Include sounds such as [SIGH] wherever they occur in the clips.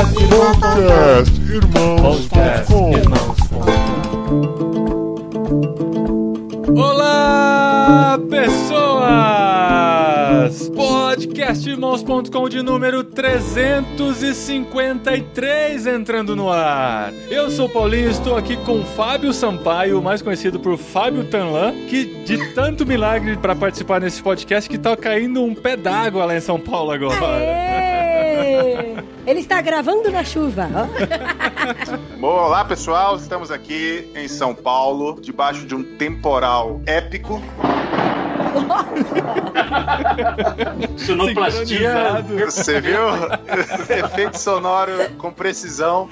Podcast Irmãos. Podcast Irmãos. Olá, pessoas! Podcastirmãos.com de número 353 entrando no ar. Eu sou o Paulinho e estou aqui com Fábio Sampaio, mais conhecido por Fábio Tanlan, que de tanto milagre para participar nesse podcast que tá caindo um pé d'água lá em São Paulo agora. Aê! Ele está gravando na chuva. [LAUGHS] Bom, olá pessoal, estamos aqui em São Paulo, debaixo de um temporal épico. Sonoplastia. Você viu? [LAUGHS] Efeito sonoro com precisão.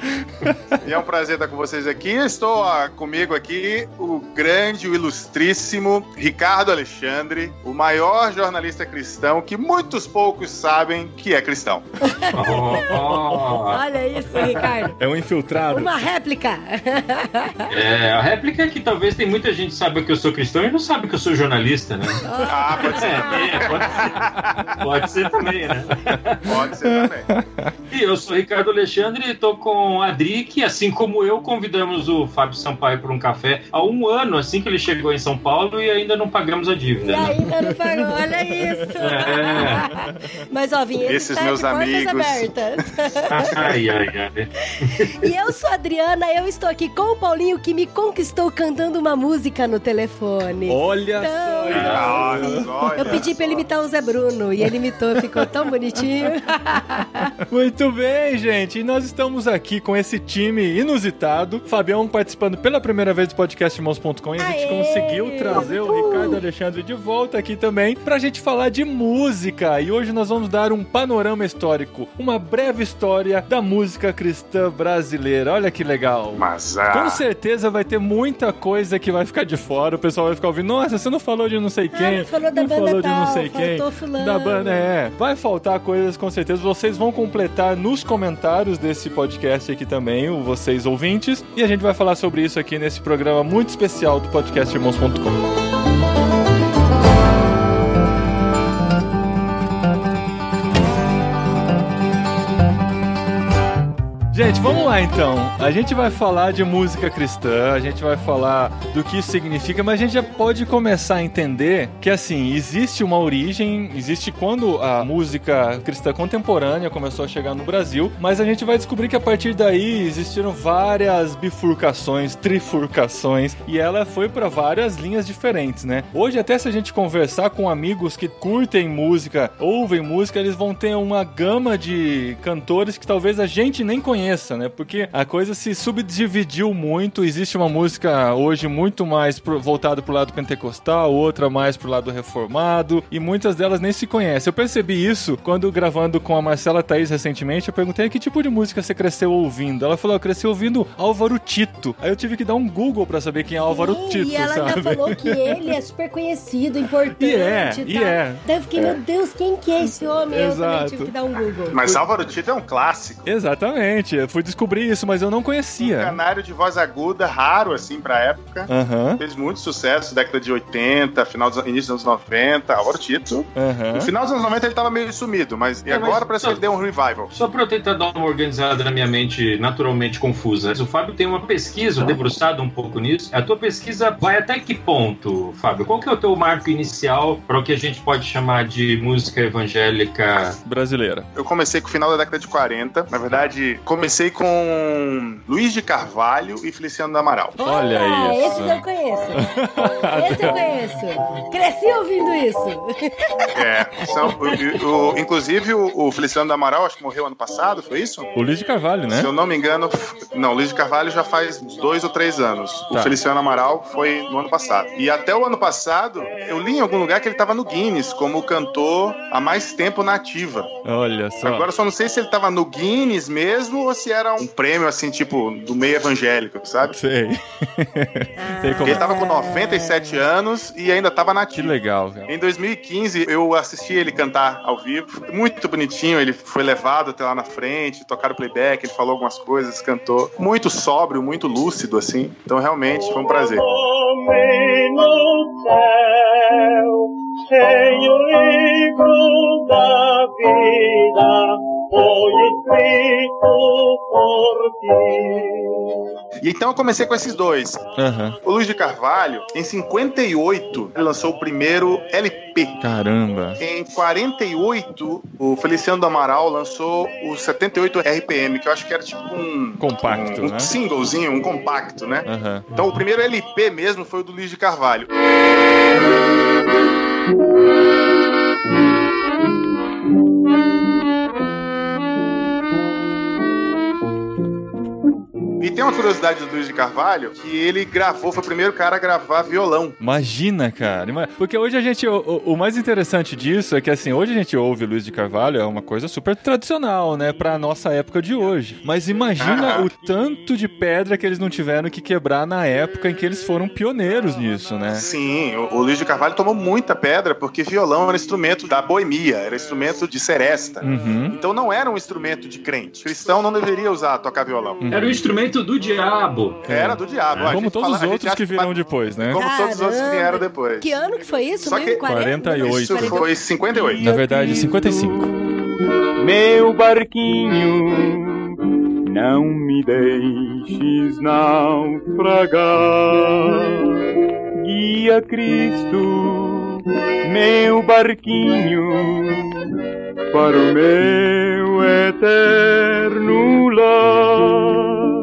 E é um prazer estar com vocês aqui. Estou ah, comigo aqui o grande, o ilustríssimo Ricardo Alexandre, o maior jornalista cristão que muitos poucos sabem que é cristão. Oh, Olha isso, Ricardo. É um infiltrado. Uma réplica. é, a réplica é que talvez tem muita gente que saiba que eu sou cristão e não sabe que eu sou jornalista, né? Ah, pode ser, É, é, pode ser. Pode ser também, né? pode ser também. E eu sou Ricardo Alexandre e tô com a Adri, que assim como eu, convidamos o Fábio Sampaio para um café há um ano, assim que ele chegou em São Paulo, e ainda não pagamos a E dívida. né? ainda não pagou. Olha isso. É. Mas, ó, Vinheta Esses está meus de portas amigos. abertas. [LAUGHS] Ai, ai, ai. E eu sou a Adriana, eu estou aqui com o Paulinho, que me conquistou cantando uma música no telefone. Olha Então, só. Olha eu pedi pra ele imitar o Zé Bruno e ele imitou, ficou tão bonitinho. [LAUGHS] Muito bem, gente. E nós estamos aqui com esse time inusitado. Fabião participando pela primeira vez do podcast Irmãos.com e a gente Aê! conseguiu trazer o! Ricardo Alexandre de volta aqui também pra gente falar de música. E hoje nós vamos dar um panorama histórico, uma breve história da música cristã brasileira. Olha que legal. Mas Com ah, certeza vai ter muita coisa que vai ficar de fora. O pessoal vai ficar ouvindo. Nossa, você não falou de não sei quem. Não falou da banda falou de não tal, sei quem. fulano. Da banda, é. Vai faltar coisas com certeza. Vocês vão completar nos comentários desse podcast aqui também, vocês ouvintes. E a gente vai falar sobre isso aqui nesse programa muito especial do podcast Irmãos.com. Gente, vamos lá então. A gente vai falar de música cristã, a gente vai falar do que isso significa, mas a gente já pode começar a entender que assim, existe uma origem, existe quando a música cristã contemporânea começou a chegar no Brasil, mas a gente vai descobrir que a partir daí existiram várias bifurcações, trifurcações, e ela foi para várias linhas diferentes, né? Hoje até se a gente conversar com amigos que curtem música, ouvem música, eles vão ter uma gama de cantores que talvez a gente nem conheça, né? Porque a coisa se subdividiu muito. Existe uma música hoje muito mais pro, voltada pro lado pentecostal, outra mais pro lado reformado, e muitas delas nem se conhecem. Eu percebi isso quando gravando com a Marcela Thaís recentemente, eu perguntei que tipo de música você cresceu ouvindo. Ela falou, eu cresci ouvindo Álvaro Tito. Aí eu tive que dar um Google pra saber quem é Álvaro Sim, Tito, e ela sabe? ainda falou que ele é super conhecido, importante [LAUGHS] E é, e e tal. é. Daí eu fiquei, meu Deus, quem que é esse homem? Eu também Exato. tive que dar um Google. mas Álvaro Tito é um clássico. Exatamente, eu fui descobrir isso, mas eu não Um conhecia. canário de voz aguda, raro assim pra época. Aham, Fez muito sucesso, década de 80, final dos início dos anos 90, Álvaro Tito. aham. No final dos anos 90 ele tava meio sumido, mas e É, agora mas parece só- que ele deu um revival. Só pra eu tentar dar uma organizada na minha mente naturalmente confusa. O Fábio tem uma pesquisa, debruçado um pouco nisso. A tua pesquisa vai até que ponto, Fábio? Qual que é o teu marco inicial para o que a gente pode chamar de música evangélica? Brasileira. Eu comecei com o final da década de 40. Na verdade, comecei com Luiz de Carvalho e Feliciano do Amaral. Olha Ah, isso. Esse eu conheço. Esse eu conheço. Cresci ouvindo isso. É, são, o- o- inclusive o, o Feliciano do Amaral, acho que morreu ano passado, foi isso? O Luiz de Carvalho, né? Se eu não me engano, não, o Luiz de Carvalho já faz dois ou três anos. Tá. O Feliciano Amaral foi no ano passado. E até o ano passado, eu li em algum lugar que ele estava no Guinness como cantor há mais tempo na ativa. Olha só. Agora eu só não sei se ele estava no Guinness mesmo ou se era um prêmio assim, tipo, do meio evangélico, sabe? Sei. Sei como- Ele tava com 97 anos e ainda tava na Que legal, cara. Em 2015, eu assisti ele cantar ao vivo. Muito bonitinho, ele foi levado até lá na frente, tocaram playback, ele falou algumas coisas, cantou. Muito sóbrio, muito lúcido, assim. Então, realmente, foi um prazer. Homem no céu, livro da vida, foi escrito por ti. E então eu comecei com esses dois. Aham. O Luiz de Carvalho, em 58, ele lançou o primeiro LP. Caramba. Em 48, o Feliciano do Amaral lançou o 78 RPM, que eu acho que era tipo um. Compacto, um, um né? singlezinho, um compacto, né? Aham. Então o primeiro LP mesmo foi o do Luiz de Carvalho. E tem uma curiosidade do Luiz de Carvalho que ele gravou, foi o primeiro cara a gravar violão. Imagina, cara. Porque hoje a gente. O, o- mais interessante disso é que, assim, hoje a gente ouve Luiz de Carvalho, é uma coisa super tradicional, né? Pra nossa época de hoje. Mas imagina Ah. o tanto de pedra que eles não tiveram que quebrar na época em que eles foram pioneiros nisso, né? Sim, o, o Luiz de Carvalho tomou muita pedra porque violão era instrumento da boemia, era instrumento de seresta. Uhum. Então não era um instrumento de crente. Cristão não deveria usar tocar violão. Era o instrumento do diabo. Era do diabo. A Como gente todos fala- os outros que virão depois, né? Como todos os outros que vieram Caramba. depois. Que ano que foi isso? Só que- 1040? 48. Isso foi 58. Na verdade, 55. Meu barquinho, não me deixes naufragar. Guia Cristo, meu barquinho, para o meu eterno lar.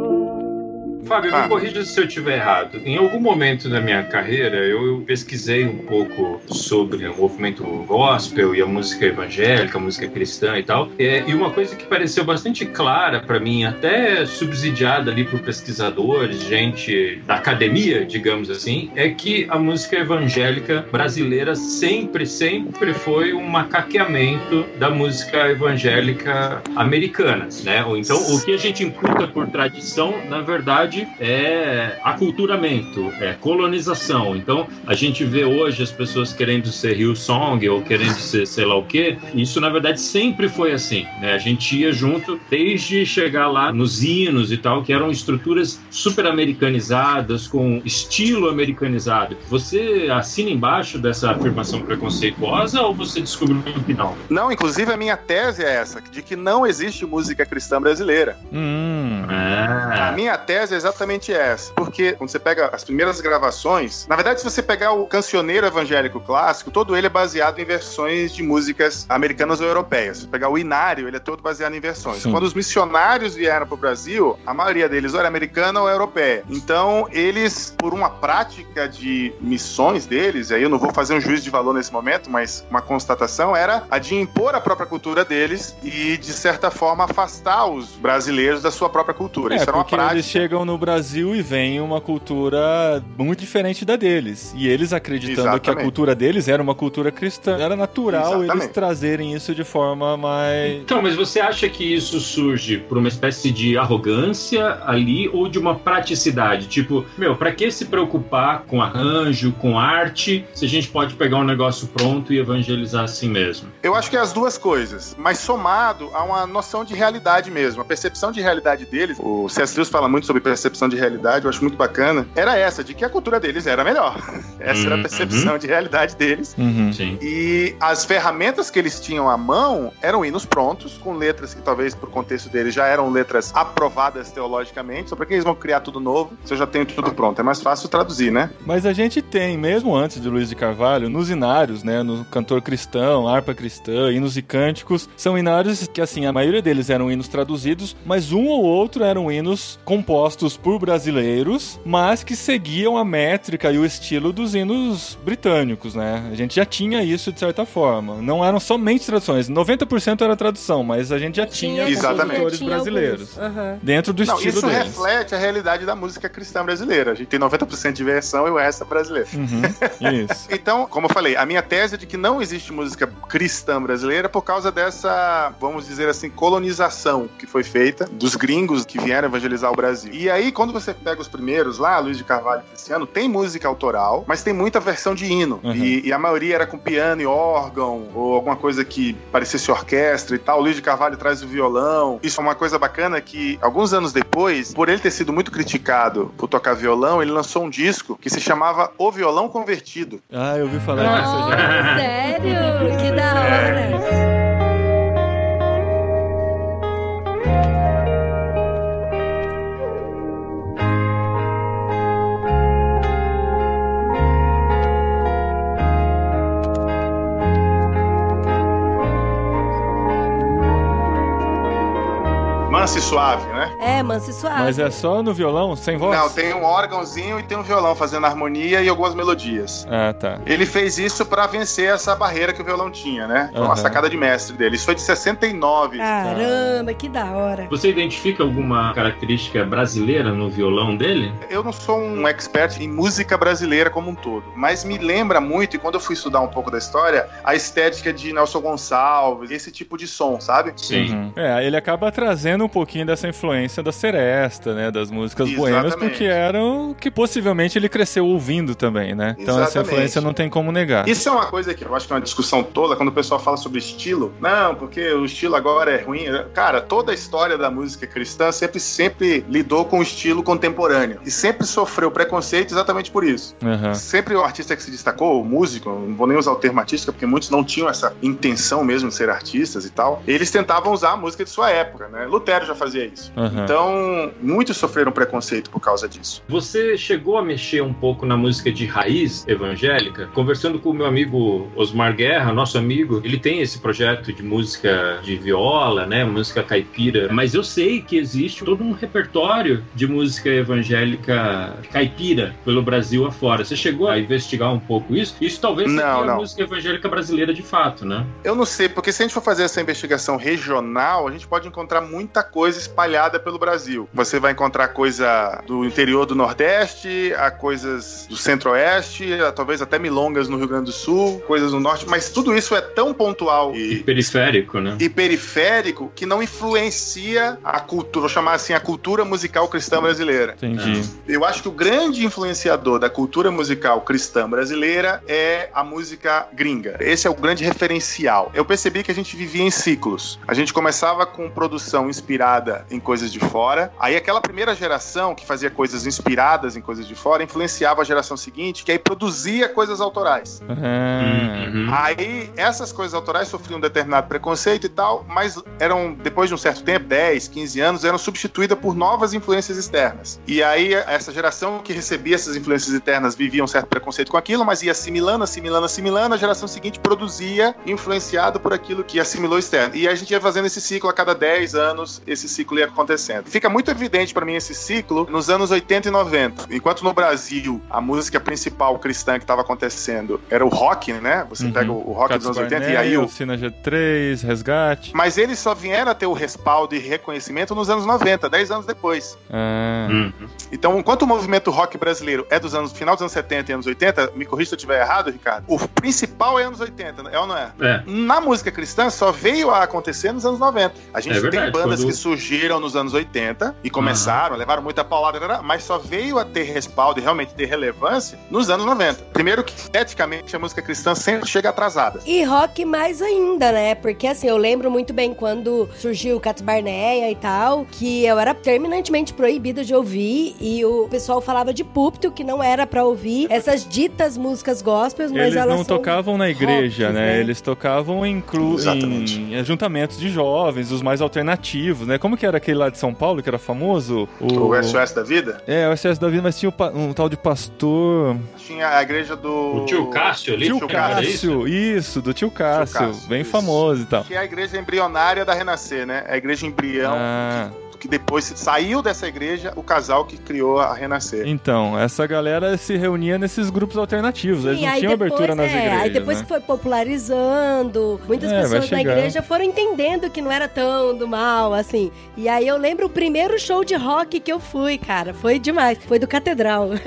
Fábio, Ah. me corrija se eu estiver errado. Em algum momento da minha carreira, eu, pesquisei um pouco sobre o movimento gospel e a música evangélica, a música cristã e tal. É, e uma coisa que pareceu bastante clara para mim, até subsidiada ali por pesquisadores, gente da academia, digamos assim, é que a música evangélica brasileira sempre, sempre foi um macaqueamento da música evangélica americana, né? Ou então, o que a gente imputa por tradição, na verdade, é aculturamento, é colonização. Então, a gente vê hoje as pessoas querendo ser Hillsong ou querendo ser sei lá o quê. Isso, na verdade, sempre foi assim, né? A gente ia junto desde chegar lá nos hinos e tal, que eram estruturas super americanizadas, com estilo americanizado. Você assina embaixo dessa afirmação preconceituosa ou você descobriu que não? Não, inclusive a minha tese é essa, de que não existe música cristã brasileira. Hum. A Ah, minha tese é exatamente essa. Porque quando você pega as primeiras gravações, na verdade, se você pegar o cancioneiro evangélico clássico, todo ele é baseado em versões de músicas americanas ou europeias. Se você pegar o Inário, ele é todo baseado em versões. Sim. Quando os missionários vieram para o Brasil, a maioria deles ou era americana ou europeia. Então, eles, por uma prática de missões deles, e aí eu não vou fazer um juízo de valor nesse momento, mas uma constatação era a de impor a própria cultura deles e, de certa forma, afastar os brasileiros da sua própria cultura. É, Isso era uma prática. eles chegam no Brasil e vem uma cultura muito diferente da deles. E eles acreditando que a Exatamente. cultura deles era uma cultura cristã. Era natural eles Exatamente. trazerem isso de forma mais. Então, mas você acha que isso surge por uma espécie de arrogância ali ou de uma praticidade? Tipo, meu, pra que se preocupar com arranjo, com arte, se a gente pode pegar um negócio pronto e evangelizar assim mesmo? Eu acho que é as duas coisas, mas somado a uma noção de realidade mesmo. A percepção de realidade deles, o C.S. Lewis fala muito sobre percepção de realidade, eu acho muito bacana, era essa, de que a cultura deles era melhor. [LAUGHS] Essa era a Uhum, percepção de realidade deles. Uhum. Sim. E as ferramentas que eles tinham à mão eram hinos prontos, com letras que talvez por contexto deles já eram letras aprovadas teologicamente. Só para que eles vão criar tudo novo se eu já tenho tudo pronto? É mais fácil traduzir, né? Mas a gente tem, mesmo antes de Luiz de Carvalho, nos inários, né, no cantor cristão, harpa cristã, hinos e cânticos, são inários que, assim, a maioria deles eram hinos traduzidos, mas um ou outro eram hinos compostos por brasileiros, mas que seguiam a métrica e o estilo dos hinos britânicos, né? A gente já tinha isso de certa forma. Não eram somente traduções, 90% era tradução, mas a gente já tinha Exatamente. compositores Tinha brasileiros. Aham. Dentro do Não, estilo isso deles. reflete a realidade da música cristã brasileira. A gente tem 90% de versão e o resto é brasileiro. Uhum, isso. [LAUGHS] Então, como eu falei, a minha tese é de que não existe música cristã brasileira por causa dessa, vamos dizer assim, colonização que foi feita dos gringos que vieram evangelizar o Brasil. E aí, quando você pega os primeiros lá, Luiz de Carvalho e Cristiano, tem música autoral, mas tem muita versão de hino. Uhum. E, e a maioria era com piano e órgão, ou alguma coisa que parecesse orquestra e tal. O Luiz de Carvalho traz o violão. Isso é uma coisa bacana que, alguns anos depois, por ele ter sido muito criticado por tocar violão, ele lançou um disco que se chamava O Violão Convertido. Ah, eu ouvi falar disso já. Sério? Que da hora. Manso e suave, né? É, manso e suave. Mas é só no violão, sem voz? Não, tem um órgãozinho e tem um violão fazendo harmonia e algumas melodias. Ah, tá. Ele fez isso pra vencer essa barreira que o violão tinha, né? Foi uma sacada de mestre dele. Isso foi de 69. Caramba, que da hora. Você identifica alguma característica brasileira no violão dele? Eu não sou um expert em música brasileira como um todo, mas me lembra muito, e quando eu fui estudar um pouco da história, a estética de Nelson Gonçalves, esse tipo de som, sabe? Uhum. É, ele acaba trazendo um pouquinho dessa influência da seresta, né? Das músicas boêmias, Exatamente. porque eram que possivelmente ele cresceu ouvindo também, né? Então essa Exatamente. influência não tem como negar. Isso é uma coisa que eu acho que é uma discussão toda quando o pessoal fala sobre estilo. Não, porque o estilo agora é ruim. Cara, toda a história da música cristã sempre, sempre lidou com o estilo contemporâneo e sempre sofreu preconceito exatamente por isso. Aham. Sempre o artista que se destacou, o músico, não vou nem usar o termo artista, porque muitos não tinham essa intenção mesmo de ser artistas e tal, eles tentavam usar a música de sua época, né? Lutero já fazia isso. Aham. Então, muitos sofreram preconceito por causa disso. Você chegou a mexer um pouco na música de raiz evangélica? Conversando com o meu amigo Osmar Guerra, nosso amigo, ele tem esse projeto de música de viola, né, música caipira, mas eu sei que existe todo um repertório de música evangélica caipira pelo Brasil afora. Você chegou a investigar um pouco isso? Isso talvez seja Não, a não. música evangélica brasileira de fato, né? Eu não sei, porque se a gente for fazer essa investigação regional, a gente pode encontrar muita coisa espalhada pelo Brasil. Você vai encontrar coisa do interior do Nordeste, a coisas do Centro-Oeste, talvez até milongas no Rio Grande do Sul, coisas no Norte, mas tudo isso é tão pontual E e, periférico, né? e periférico que não influencia a cultura, vou chamar assim, a cultura musical cristã brasileira. Entendi. Eu acho que o grande influenciador da cultura musical cristã brasileira é a música gringa. Esse é o grande referencial. Eu percebi que a gente vivia em ciclos. A gente começava com produção inspirada em coisas de fora. Aí aquela primeira geração que fazia coisas inspiradas em coisas de fora influenciava a geração seguinte, que aí produzia coisas autorais. Ah, Uhum. Aí essas coisas autorais sofriam um determinado preconceito e tal, mas eram, depois de um certo tempo, 10, 15 anos, eram substituídas por novas influências externas. E aí essa geração que recebia essas influências externas vivia um certo preconceito com aquilo, mas ia assimilando, assimilando, assimilando, a geração seguinte produzia influenciado por aquilo que assimilou externo. E a gente ia fazendo esse ciclo a cada 10 anos, esse ciclo ia acontecendo. Fica muito evidente para mim esse ciclo nos anos 80 e 90. Enquanto no Brasil a música principal cristã que estava acontecendo era o rock, né? Você Uhum. pega o rock dos anos 80 e aí o Oficina G3, Resgate. mas eles só vieram a ter o respaldo e reconhecimento nos anos 90, 10 anos depois. Ah, Uhum. Então, enquanto o movimento rock brasileiro é dos anos final dos anos 70 e anos 80, me corrija se eu estiver errado, Ricardo. O principal é anos 80, é ou não é? É. Na música cristã só veio a acontecer nos anos 90. A gente É verdade, tem bandas quando- que surgiram nos anos 80 e começaram, levaram muita paulada, mas só veio a ter respaldo e realmente ter relevância nos anos 90. Primeiro que, esteticamente, a música cristã sempre chega atrasada. E rock mais ainda, né? Porque assim, eu lembro muito bem quando surgiu o Cats Barneia e tal, que eu era terminantemente proibida de ouvir e o pessoal falava de púlpito que não era pra ouvir essas ditas músicas gospels, mas Eles elas não são tocavam na igreja, rock, né? Eles tocavam em, clu... Em ajuntamentos de jovens, os mais alternativos, né? Como que era aquele lá de São Paulo que era famoso? O SOS da vida É, o SS da vida, mas tinha o pa- um tal de pastor. tinha a igreja do. O tio Cássio ali, Tio Tio? Cássio, isso, do tio Cássio, Cássio, bem isso. famoso e tal. Que é a igreja embrionária da Renascer, né? É a igreja embrião Ah, que, que depois saiu dessa igreja o casal que criou a Renascer. então, essa galera se reunia nesses grupos alternativos, eles Sim, não aí tinham depois, abertura nas é, igrejas. Aí depois né? que foi popularizando, muitas É, pessoas da igreja foram entendendo que não era tão do mal, assim. E aí eu lembro o primeiro show de rock que eu fui, cara. Foi demais. Foi do Catedral. [LAUGHS]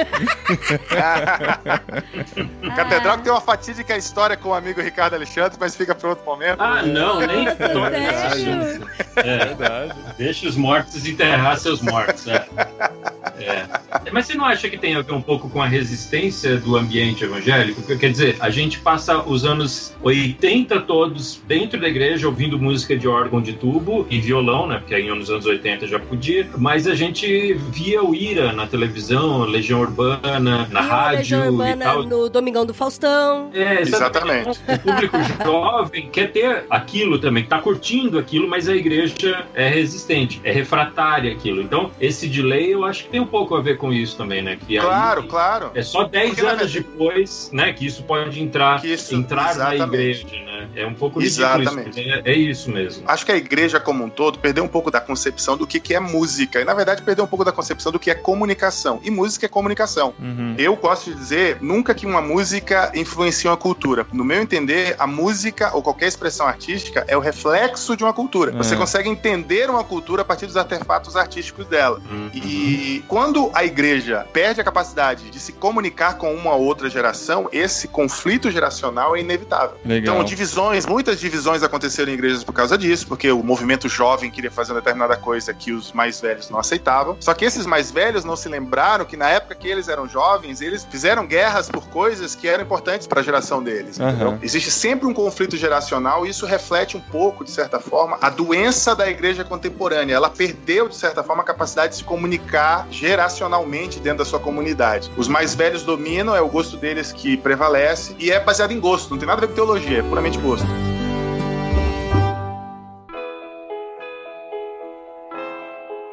Catedral que tem uma fatídica história com o amigo Ricardo Alexandre, mas fica para outro momento. Ah, não, nem [LAUGHS] sério? esse assunto. É, Verdade. deixa os mortos enterrar seus mortos. É. [LAUGHS] É. Mas você não acha que tem a ver um pouco com a resistência do ambiente evangélico? Porque, Quer dizer, a gente passa os anos 80 todos dentro da igreja ouvindo música de órgão de tubo e violão, né? Porque aí nos anos 80 já podia. Mas a gente via o Ira na televisão, Legião Urbana, na E rádio Legião e Urbana tal. no Domingão do Faustão. É, Exatamente. O público jovem quer ter aquilo também, tá curtindo aquilo, mas a igreja é resistente, é refratária aquilo. Então, esse delay eu acho que tem um pouco a ver com isso também, né? Que aí Claro, claro. É só 10 Porque, na anos depois, né, que isso pode entrar, Que isso- entrar na exatamente. igreja, né? né? É um pouco Exatamente. isso. É, é isso mesmo. Acho que a igreja como um todo perdeu um pouco da concepção do que, que é música. E, na verdade, perdeu um pouco da concepção do que é comunicação. E música é comunicação. Uhum. Eu gosto de dizer nunca que uma música influencia uma cultura. No meu entender, a música ou qualquer expressão artística é o reflexo de uma cultura. É. Você consegue entender uma cultura a partir dos artefatos artísticos dela. Uhum. E quando a igreja perde a capacidade de se comunicar com uma outra geração, esse conflito geracional é inevitável. Legal. Então, divisões, muitas divisões aconteceram em igrejas por causa disso, porque o movimento jovem queria fazer uma determinada coisa que os mais velhos não aceitavam. Só que esses mais velhos não se lembraram que na época que eles eram jovens, eles fizeram guerras por coisas que eram importantes para a geração deles. Aham. entendeu? Existe sempre um conflito geracional e isso reflete um pouco, de certa forma, a doença da igreja contemporânea. Ela perdeu, de certa forma, a capacidade de se comunicar geracionalmente dentro da sua comunidade. Os mais velhos dominam, é o gosto deles que prevalece e é baseado em gosto, não tem nada a ver com teologia, é puramente gosto.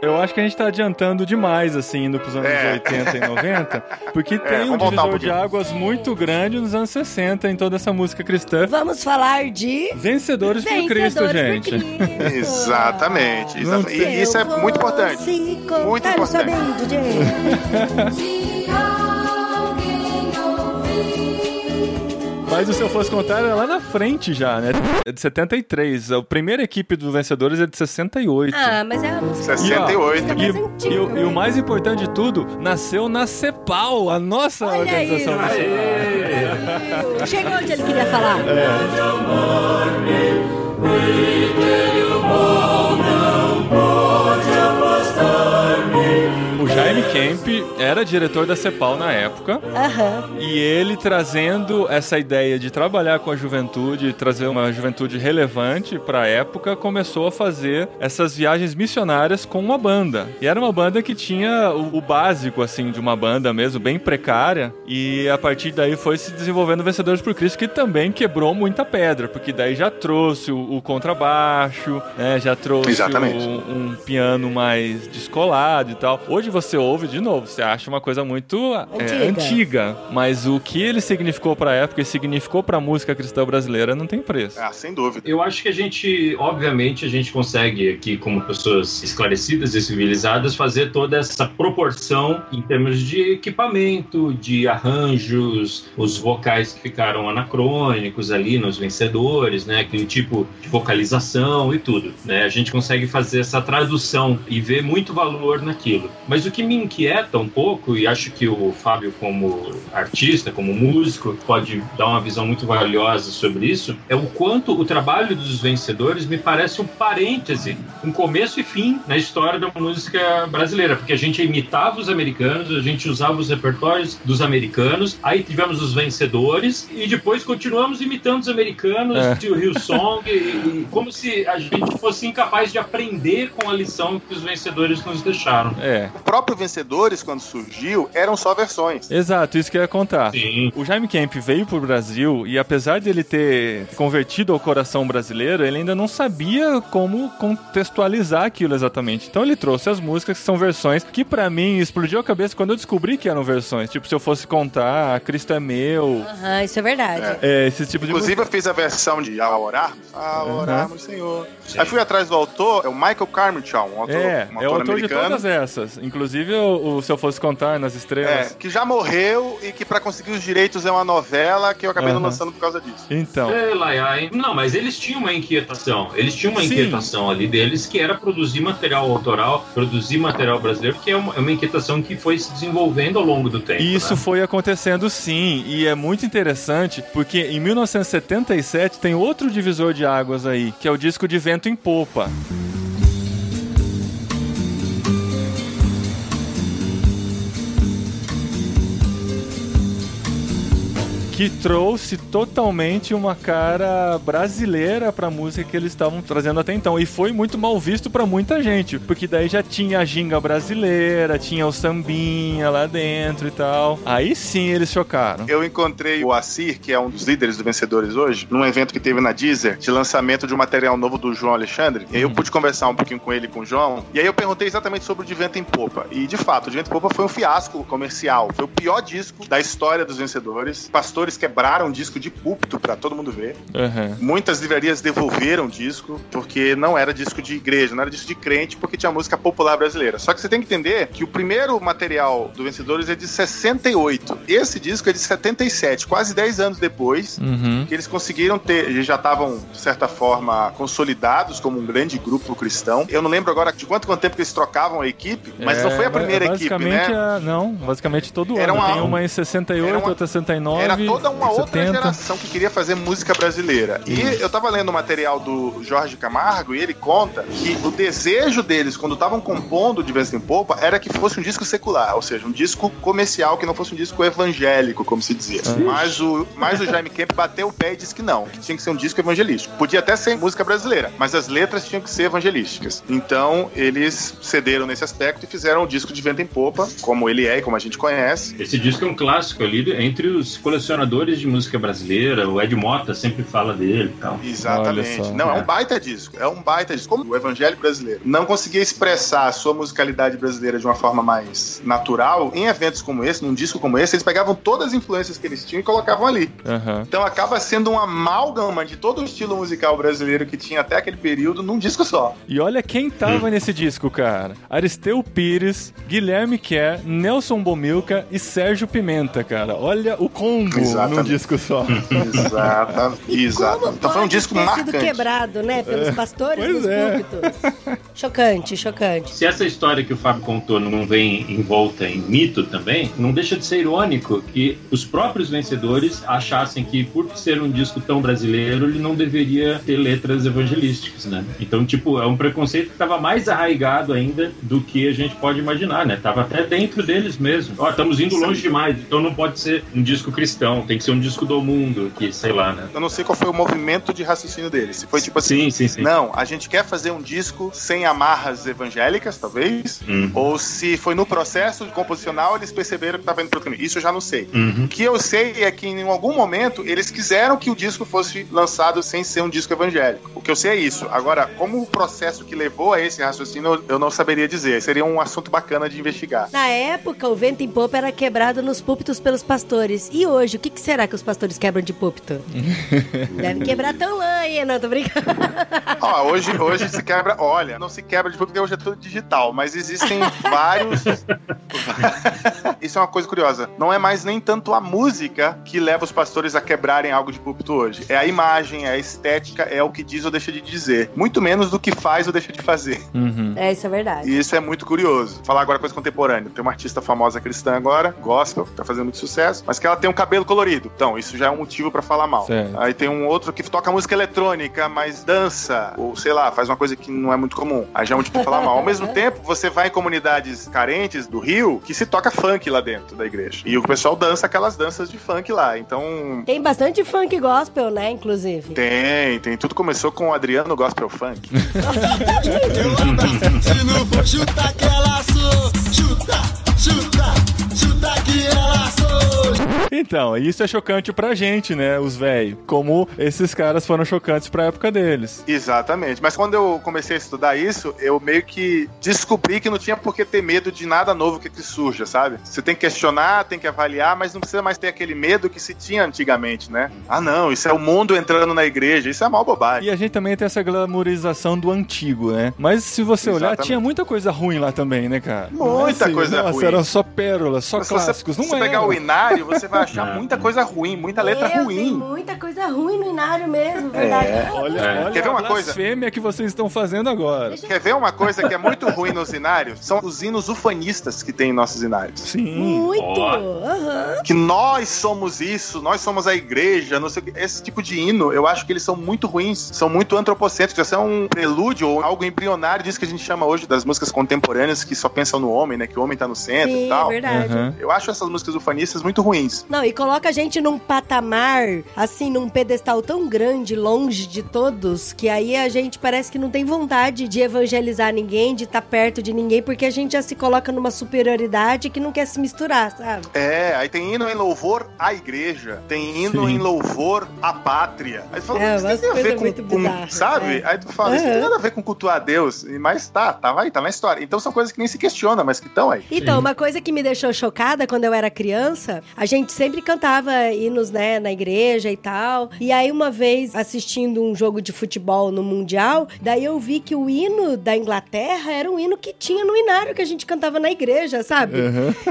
Eu acho que a gente tá adiantando demais, assim, indo pros anos É. 80 e 90, porque [LAUGHS] tem um voltar um divisor de águas muito grande nos anos 60 em toda essa música cristã. Vamos falar de. Vencedores por Cristo, Vencedores gente. por Cristo. [LAUGHS] Exatamente. Exatamente. E isso é Eu muito importante. Muito importante. somente [LAUGHS] de- Mas o Se Eu Fosse Contar é lá na frente já, né? É de 73. A primeira equipe dos Vencedores é de 68. Ah, mas é a música. 68. Música E, mais e antiga. o, e o mais importante de tudo, nasceu na CEPAL, a nossa Olha aí. organização nacional. Chegou onde ele queria falar. O Jaime Kemp era diretor da CEPAL na época. Aham. E ele trazendo essa ideia de trabalhar com a juventude, trazer uma juventude relevante para a época, começou a fazer essas viagens missionárias com uma banda. E era uma banda que tinha o, o básico assim de uma banda mesmo, bem precária, e a partir daí foi se desenvolvendo Vencedores por Cristo, que também quebrou muita pedra, porque daí já trouxe o, o contrabaixo, né, já trouxe o- um piano mais descolado e tal. Hoje você ouve de novo, você acha uma coisa muito é, Antiga. antiga, mas o que ele significou pra época e significou pra música cristã brasileira não tem preço. Ah, sem dúvida. Eu acho que a gente, obviamente, a gente consegue aqui, como pessoas esclarecidas e civilizadas, fazer toda essa proporção em termos de equipamento, de arranjos, os vocais que ficaram anacrônicos ali nos vencedores, né? Aquele tipo de vocalização e tudo, né? A gente consegue fazer essa tradução e ver muito valor naquilo. Mas o que me inquieta um pouco, e acho que o Fábio, como artista, como músico, pode dar uma visão muito valiosa sobre isso, é o quanto o trabalho dos vencedores me parece um parêntese, um começo e fim na história da música brasileira, porque a gente imitava os americanos, a gente usava os repertórios dos americanos, aí tivemos os vencedores e depois continuamos imitando os americanos, É. de Hillsong, e, e como se a gente fosse incapaz de aprender com a lição que os vencedores nos deixaram. É, O próprio Vencedores, quando surgiu, eram só versões. exato, isso que eu ia contar. Sim. O Jaime Kemp veio pro Brasil e apesar dele ter convertido ao coração brasileiro, ele ainda não sabia como contextualizar aquilo exatamente. Então ele trouxe as músicas que são versões que pra mim explodiu a cabeça quando eu descobri que eram versões. Tipo, se eu fosse contar, Cristo é meu, Aham, isso é verdade. é, esse tipo de Inclusive, música. eu fiz a versão de A Orarmos. A Orarmos, Senhor. Aí fui atrás do autor, é o Michael Carmichael, um autor, É, um é o autor autor de americano. todas essas. Inclusive o, o Se Eu Fosse Contar nas É, Estrelas. que já morreu e que pra conseguir os direitos é uma novela que eu acabei não Aham. lançando por causa disso. Então. É, Laiai. Não, mas eles tinham uma inquietação. Eles tinham uma Sim. inquietação ali deles que era produzir material autoral, produzir material brasileiro, que é uma, é uma inquietação que foi se desenvolvendo ao longo do tempo. E isso né? foi acontecendo sim, e é muito interessante porque em 1977 tem outro divisor de águas aí, que é o disco de Vento em Popa. Que trouxe totalmente uma cara brasileira pra música que eles estavam trazendo até então. E foi muito mal visto pra muita gente, porque daí já tinha a ginga brasileira, tinha o sambinha lá dentro e tal. Aí sim eles chocaram. Eu encontrei o Assir, que é um dos líderes do Vencedores hoje, num evento que teve na Deezer, de lançamento de um material novo do João Alexandre. E aí eu pude conversar um pouquinho com ele e com o João. E aí eu perguntei exatamente sobre o De Vento em Popa. E de fato, o De Vento em Popa foi um fiasco comercial. Foi o pior disco da história dos Vencedores. Pastores vencedores quebraram disco de púlpito pra todo mundo ver. Aham. Muitas livrarias devolveram disco porque não era disco de igreja, não era disco de crente, porque tinha música popular brasileira. Só que você tem que entender que o primeiro material do Vencedores é de 68. Esse disco é de 77, quase 10 anos depois. Uhum. Que eles conseguiram ter, eles já estavam, de certa forma, consolidados como um grande grupo cristão. Eu não lembro agora de quanto, quanto tempo que eles trocavam a equipe, mas não foi a É, primeira equipe, basicamente né? a- não, basicamente todo Era ano. uma- Tem uma em 68, era uma- outra em 69, Era toda uma outra 70. geração que queria fazer música brasileira. E eu tava lendo o material do Jorge Camargo e ele conta que o desejo deles, quando estavam compondo de vez em Popa, era que fosse um disco secular, ou seja, um disco comercial, que não fosse um disco evangélico, como se dizia. Mas o, mas o Jaime Kemp bateu o pé e disse que não, que tinha que ser um disco evangelístico. Podia até ser música brasileira, mas as letras tinham que ser evangelísticas. Então, eles cederam nesse aspecto e fizeram o disco de vento em popa, como ele é e como a gente conhece. Esse disco é um clássico ali entre os colecionadores de música brasileira. O Ed Mota sempre fala dele e tal. Exatamente. Não, é É. um baita disco. É um baita disco. Como o evangelho brasileiro não conseguia expressar a sua musicalidade brasileira de uma forma mais natural, em eventos como esse, num disco como esse, eles pegavam todas as influências que eles tinham e colocavam ali. Aham. Então acaba sendo um amálgama de todo o estilo musical brasileiro que tinha até aquele período num disco só. E olha quem tava nesse disco, cara. Aristeu Pires, Guilherme Kerr, Nelson Bomilca e Sérgio Pimenta, cara. Olha o combo Exatamente. num disco só. Exato. E Exato. Então foi um disco ter sido marcante. quebrado, né? Pelos pastores pois dos é. púlpitos. [LAUGHS] Chocante, chocante. Se essa história que o Fábio contou não vem envolta em mito também, não deixa de ser irônico que os próprios vencedores achassem que, por ser um disco tão brasileiro, ele não deveria ter letras evangelísticas, né? Então, tipo, é um preconceito que estava mais arraigado ainda do que a gente pode imaginar, né? Tava até dentro deles mesmo. Ó, estamos indo longe demais, então não pode ser um disco cristão, tem que ser um disco do mundo, que sei lá, né? Eu não sei qual foi o movimento de raciocínio deles. Se foi tipo assim, Sim, sim, sim. Não, a gente quer fazer um disco sem amarras evangélicas, talvez. Uhum. Ou se foi no processo composicional eles perceberam que estava indo pro outro caminho. Isso eu já não sei. Uhum. O que eu sei é que em algum momento eles quiseram que o disco fosse lançado sem ser um disco evangélico. O que eu sei é isso. Agora, como o processo que levou a esse raciocínio, eu- eu não saberia dizer. Seria um assunto bacana de investigar. Na época, o vento em popa era quebrado nos púlpitos pelos pastores. E hoje, o que, que será que os pastores quebram de púlpito? [LAUGHS] Deve quebrar tão lá, hein? Não, tô brincando. Ó, hoje, hoje se quebra. Olha, não se quebra de porque hoje é tudo digital, mas existem vários. [LAUGHS] Isso é uma coisa curiosa. Não é mais nem tanto a música que leva os pastores a quebrarem algo de púlpito hoje. É a imagem, é a estética, é o que diz ou deixa de dizer. Muito menos do que faz ou deixa de fazer. Uhum. É, isso é verdade. E isso é muito curioso. Falar agora coisa contemporânea. Tem uma artista famosa cristã agora, gospel, que tá fazendo muito sucesso, mas que ela tem um cabelo colorido. Então, isso já é um motivo pra falar mal. Certo. Aí tem um outro que toca música eletrônica, mas dança, ou sei lá, faz uma coisa que não é muito comum. Aí já é um motivo pra falar mal. Ao mesmo tempo, você vai em comunidades carentes do Rio que se toca funk lá dentro da igreja. E o pessoal dança aquelas danças de funk lá. Então, Tem bastante funk gospel, né, inclusive. tem, tem. Tudo começou com o Adriano Gospel Funk. [LAUGHS] Se não for chutar que ela sou, chuta, chuta, chuta que ela sou. Então, isso é chocante pra gente, né, os velhos. Como esses caras foram chocantes pra época deles. Exatamente. Mas quando eu comecei a estudar isso, eu meio que descobri que não tinha por que ter medo de nada novo que, que surja, sabe? Você tem que questionar, tem que avaliar, mas não precisa mais ter aquele medo que se tinha antigamente, né? Ah, não, isso é o mundo entrando na igreja. Isso é mal bobagem. E a gente também tem essa glamorização do antigo, né? Mas se você olhar, Exatamente. tinha muita coisa ruim lá também, né, cara? É Muita coisa nossa, ruim. era só pérolas, só Mas se você, clássicos. se Não você é. pegar o Inário, você vai achar [LAUGHS] Não. muita coisa ruim, muita letra Meu, Tem ruim. muita coisa ruim no Inário mesmo, verdade. Olha, É. olha Quer ver a uma coisa? blasfêmia que vocês estão fazendo agora. Deixa eu- Quer ver uma coisa que é muito ruim nos inários? São os hinos ufanistas que tem em nossos inários. Sim. Muito! Aham. que nós somos isso, nós somos a igreja, não sei o que. Esse tipo de hino, eu acho que eles são muito ruins, são muito antropocêntricos, são um prelúdio ou algo embrionário disso que a gente chama hoje das músicas contemporâneas que só pensam no homem, né? Que o homem tá no centro Sim, e tal. é verdade. Aham. Eu acho essas músicas ufanistas muito ruins. Não, e coloca a gente num patamar, assim, num pedestal tão grande, longe de todos, que aí a gente parece que não tem vontade de evangelizar ninguém, de estar perto de ninguém, porque a gente já se coloca numa superioridade que não quer se misturar, sabe? É, aí tem hino em louvor à igreja, tem hino Sim. em louvor à pátria. Aí tu fala, É, isso tem a ver com, muito com- bizarras, sabe? é. Aí tu fala, isso não tem nada a ver com cultuar a Deus, E- mas tá, tá, vai, tá na história. Então são coisas que nem se questionam, mas que estão aí. Então, Sim. Uma coisa que me deixou chocada quando eu era criança, a gente sempre cantava hinos, né, na igreja e tal. E aí, uma vez, assistindo um jogo de futebol no Mundial, daí eu vi que o hino da Inglaterra era um hino que tinha no inário que a gente cantava na igreja, sabe?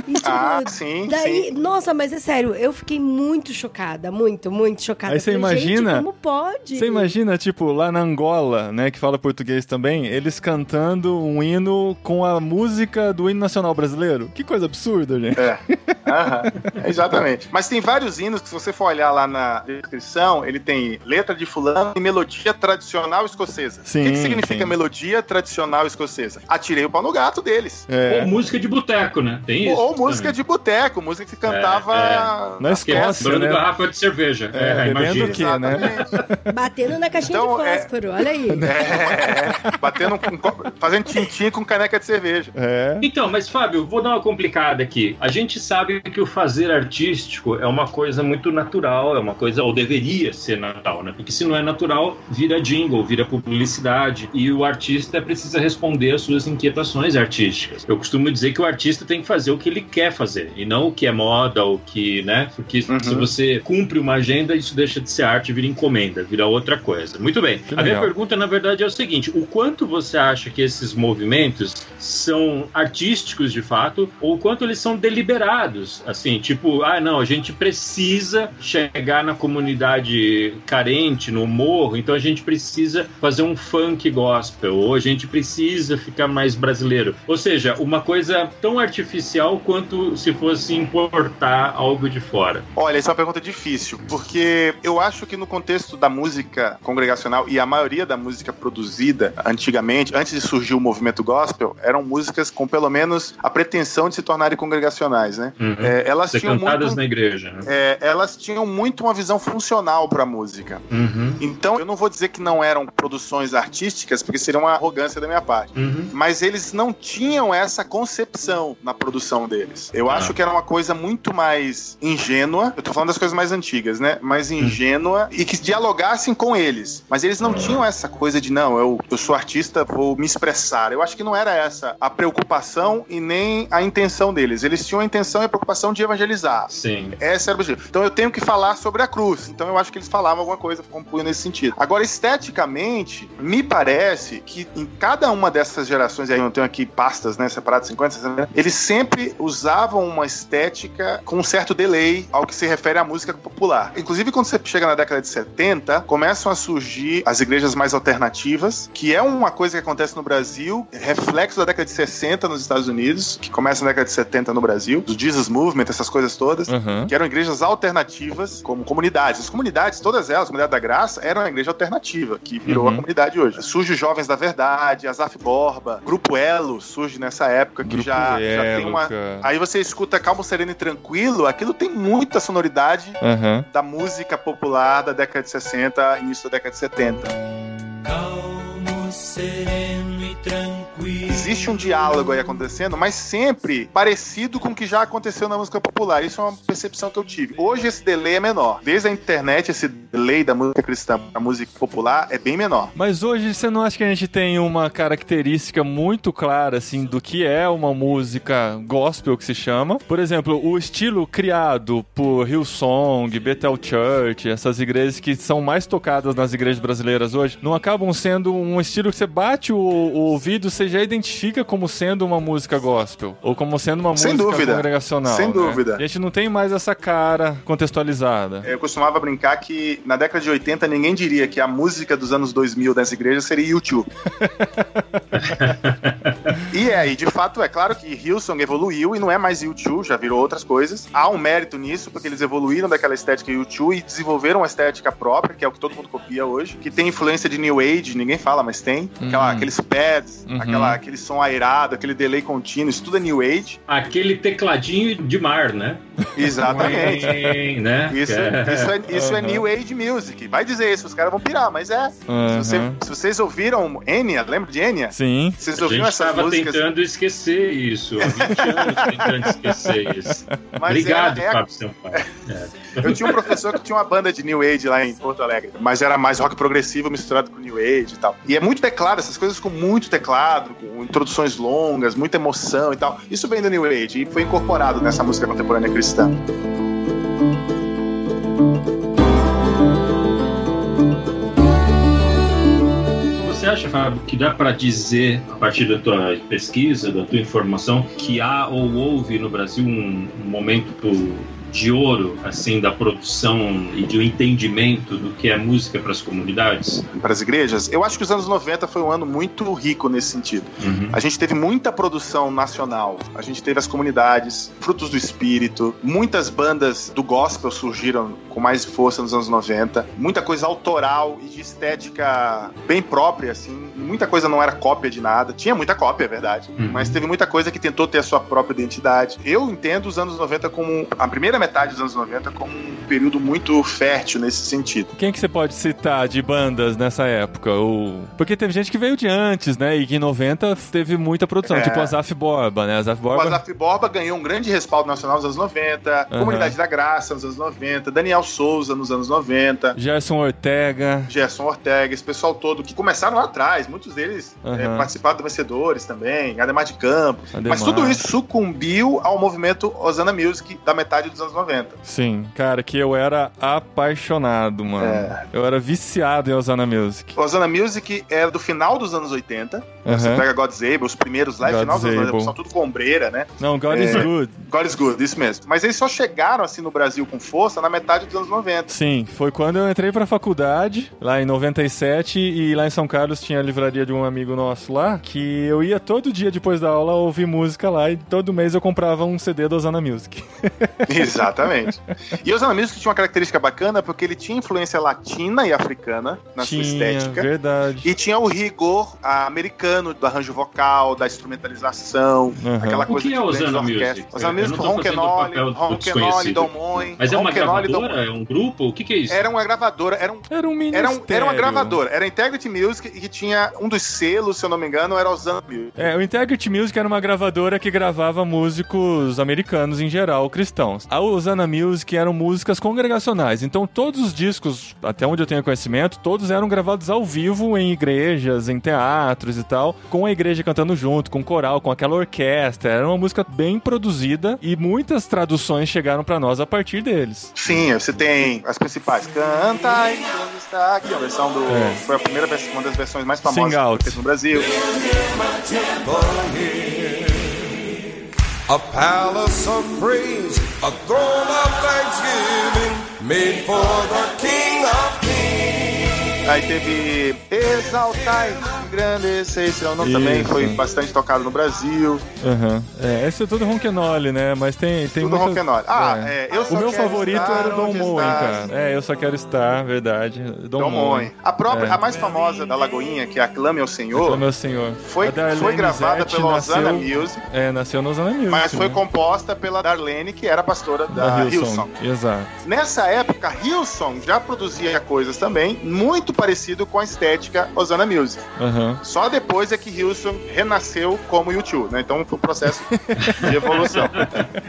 E, tipo, Ah, sim, Daí, sim. nossa, mas é sério, eu fiquei muito chocada, muito, muito chocada. Aí você imagina- como pode? Você imagina, tipo, lá na Angola, né, que fala português também, eles cantando um hino com a música do hino nacional brasileiro? Que coisa absurda, gente. É. Aham, [LAUGHS] exatamente. Mas tem vários hinos que, se você for olhar lá na descrição, ele tem letra de fulano e melodia tradicional escocesa. o que, que Sim, significa sim. melodia tradicional escocesa? Atirei o pau no gato deles. É. Ou música de boteco, né? Tem isso. Ou música também. de boteco, música que se cantava É, Na nas Que é Escócia, quebrando né? garrafa de cerveja. É, É, imagina. o quê, né? Exatamente. Batendo na caixinha Então, de é- fósforo, olha aí. [LAUGHS] É, batendo com, co- fazendo tintim com caneca de cerveja. É. Então, mas Fábio, vou dar uma complicada aqui. A gente sabe que o fazer artístico é uma coisa muito natural, é uma coisa, ou deveria ser natural, né? Porque se não é natural, vira jingle, vira publicidade, e o artista precisa responder às suas inquietações artísticas. Eu costumo dizer que o artista tem que fazer o que ele quer fazer, e não o que é moda, o que, né? Porque Uhum. se você cumpre uma agenda, isso deixa de ser arte, vira encomenda, vira outra coisa. Muito bem. Que A minha legal. pergunta, na verdade, é o seguinte: o quanto você acha que esses movimentos são artísticos de fato, ou o quanto eles são deliberados? Assim, tipo, ah, não, a gente precisa chegar na comunidade carente, no morro, então a gente precisa fazer um funk gospel, ou a gente precisa ficar mais brasileiro. Ou seja, uma coisa tão artificial quanto se fosse importar algo de fora. Olha, essa é uma pergunta difícil, porque eu acho que no contexto da música congregacional e a maioria da música produzida antigamente, antes de surgir o movimento gospel, eram músicas com pelo menos a pretensão de se tornarem congregacionais, né? Uhum. É, elas tinham muito, na igreja. Né? é, elas tinham muito uma visão funcional para a música. Uhum. Então, eu não vou dizer que não eram produções artísticas, porque seria uma arrogância da minha parte. Uhum. Mas eles não tinham essa concepção na produção deles. Eu Ah. acho que era uma coisa muito mais ingênua. Eu tô falando das coisas mais antigas, né? Mais ingênua e que dialogassem com eles. Mas eles não tinham essa coisa de, não, eu, eu sou artista, vou me expressar. Eu acho que não era essa a preocupação e nem a intenção deles. Eles tinham a intenção e a preocupação de evangelizar. Sim. Essa era o objetivo. Então eu tenho que falar sobre a cruz. Então eu acho que eles falavam alguma coisa, compunham nesse sentido. Agora, esteticamente, me parece que em cada uma dessas gerações, e aí eu tenho aqui pastas, né, separadas 50, 60, eles sempre usavam uma estética com um certo delay ao que se refere à música popular. Inclusive, quando você chega na década de 70, começam a surgir as igrejas mais alternativas, que é uma coisa que acontece no Brasil, reflexo da década de 60 nos Estados Unidos, que começa na década de 70 no Brasil, do Jesus Movement, essas coisas todas Aham. que eram igrejas alternativas, como comunidades. As comunidades, todas elas, a comunidade da graça, era uma igreja alternativa, que virou Uhum. a comunidade hoje. Surge os Jovens da Verdade, Azaf Borba, Grupo Elo surge nessa época, que Grupo já, já tem Elo, uma. cara. Aí você escuta Calmo, Sereno e Tranquilo, aquilo tem muita sonoridade Aham. da música popular da década de 60, início da década de 70. Calmo, sereno e tranquilo. Existe um diálogo aí acontecendo, mas sempre parecido com o que já aconteceu na música popular. Isso é uma percepção que eu tive. Hoje esse delay é menor. Desde a internet, esse delay da música cristã para música popular é bem menor. Mas hoje você não acha que a gente tem uma característica muito clara, assim, do que é uma música gospel que se chama? Por exemplo, o estilo criado por Hillsong, Bethel Church, essas igrejas que são mais tocadas nas igrejas brasileiras hoje, não acabam sendo um estilo que você bate o, o ouvido, você já identifica como sendo uma música gospel, ou como sendo uma Sem música dúvida. congregacional. Sem né? dúvida. A gente não tem mais essa cara contextualizada. Eu costumava brincar que na década de 80 ninguém diria que a música dos anos 2000 dessa igreja seria YouTube. [LAUGHS] E é, e de fato é claro que Hillsong evoluiu e não é mais U2, já virou outras coisas. Há um mérito nisso, porque eles evoluíram daquela estética U2 e desenvolveram uma estética própria, que é o que todo mundo copia hoje, que tem influência de New Age, ninguém fala, mas tem. Aquela- Uhum. Aqueles pads, Uhum. aquela, aquele som airado, aquele delay contínuo, isso tudo é New Age. Aquele tecladinho de mar, né? Exatamente. né? Isso, É. [LAUGHS] isso, é, isso é Uhum. New Age Music. Vai dizer isso, os caras vão pirar, mas é. Se, você- Aham. se vocês ouviram Enya, lembra de Enya? Sim. Vocês ouviram estava músicas? Tentando esquecer isso. Há 20 anos tentando esquecer isso. [LAUGHS] Mas Obrigado, era- é- Fábio Sampaio. É. Eu tinha um professor que tinha uma banda de New Age lá em Porto Alegre, mas era mais rock progressivo misturado com New Age e tal. E é muito teclado, essas coisas com muito teclado, com introduções longas, muita emoção e tal. Isso vem do New Age e foi incorporado nessa música contemporânea cristã. Você acha, Fábio, que dá para dizer, a partir da tua pesquisa, da tua informação, que há ou houve no Brasil um, momento de ouro, assim, da produção e um entendimento do que é música para as comunidades? Para as igrejas, eu acho que os anos 90 foi um ano muito rico nesse sentido. Uhum. A gente teve muita produção nacional, a gente teve as comunidades, frutos do espírito, muitas bandas do gospel surgiram com mais força nos anos 90, muita coisa autoral e de estética bem própria, assim, muita coisa não era cópia de nada, tinha muita cópia, é verdade, Uhum. mas teve muita coisa que tentou ter a sua própria identidade. Eu entendo os anos 90 como, a primeira metade dos anos 90 como um período muito fértil nesse sentido. Quem que você pode citar de bandas nessa época? Ou... Porque teve gente que veio de antes, né? E que em 90 teve muita produção, É. tipo Azaf Borba, né? Azaf O Borba. Azaf Borba ganhou um grande respaldo nacional nos anos 90, Aham. Comunidade da Graça nos anos 90, Daniel Souza nos anos 90, Gerson Ortega. Gerson Ortega, esse pessoal todo que começaram lá atrás, muitos deles Aham. eh, participaram do Vencedores também, Ademar de Campos. Ademar. Mas tudo isso sucumbiu ao movimento Osana Music da metade dos anos 90. Sim, cara, que eu era apaixonado, mano. É. Eu era viciado em Osana Music. Osana Music era do final dos anos 80. Você Aham. pega God's Able, os primeiros lá, God's final dos anos 90, Able. são tudo com ombreira, né? Não, God is É. Good. God is Good, isso mesmo. Mas eles só chegaram assim no Brasil com força na metade dos anos 90. Sim, foi quando eu entrei pra faculdade, lá em 97, e lá em São Carlos tinha a livraria de um amigo nosso lá, que eu ia todo dia depois da aula ouvir música lá, e todo mês eu comprava um CD do Osana Music. [LAUGHS] [LAUGHS] Exatamente. E o Osana Music tinha uma característica bacana porque ele tinha influência latina e africana na tinha, sua estética. verdade. E tinha o rigor ah, americano do arranjo vocal, da instrumentalização, Aham. aquela O coisa que é Osana grande Music? orquestra. Osana Music, fazendo o Ronquenoli, Ronquenoli, desconhecido. Dom Moen. Mas é uma Ronquenoli, gravadora? É um grupo? O que, que é isso? Era uma gravadora, era um Era um era, ministério. um, era uma gravadora, era Integrity Music e que tinha um dos selos, se eu não me engano, era Osana Music. É, o Integrity Music era uma gravadora que gravava músicos americanos em geral, cristãos. A Osana Music eram músicas congregacionais, então todos os discos, até onde eu tenho conhecimento, todos eram gravados ao vivo em igrejas, em teatros e tal, com a igreja cantando junto, com coral, com aquela orquestra. Era uma música bem produzida e muitas traduções chegaram pra nós a partir deles. Sim, você tem as principais. Canta e onde está aqui, a versão do. É. Foi a primeira versão, uma das versões mais famosas no Brasil. A palace of praise, a throne of thanksgiving, made for the King of Kings. Aí teve Exaltai, Engrandecer seu nome também, Isso. foi bastante tocado no Brasil. Aham. É, esse é tudo Ronquenoli, né? Mas tem, tem Tudo muita- Ronquenoli. Ah, é. é, eu só O meu favorito era o Dom Moen, cara. É, eu só quero estar, verdade. Dom, Dom Moen. A própria, É. a mais famosa da Lagoinha, que é Aclame ao Senhor, Ô, meu senhor. foi, foi gravada Zete pela Osana nasceu- Music, É, nasceu no Osana Music. mas foi né? composta pela Darlene, que era pastora da, da Hillsong. Hillsong. Exato. Nessa época, Hillsong já produzia coisas também muito parecido com a estética Osana Music. Aham. Só depois é que Hillsong renasceu como YouTube, né? Então foi um processo de evolução. [LAUGHS]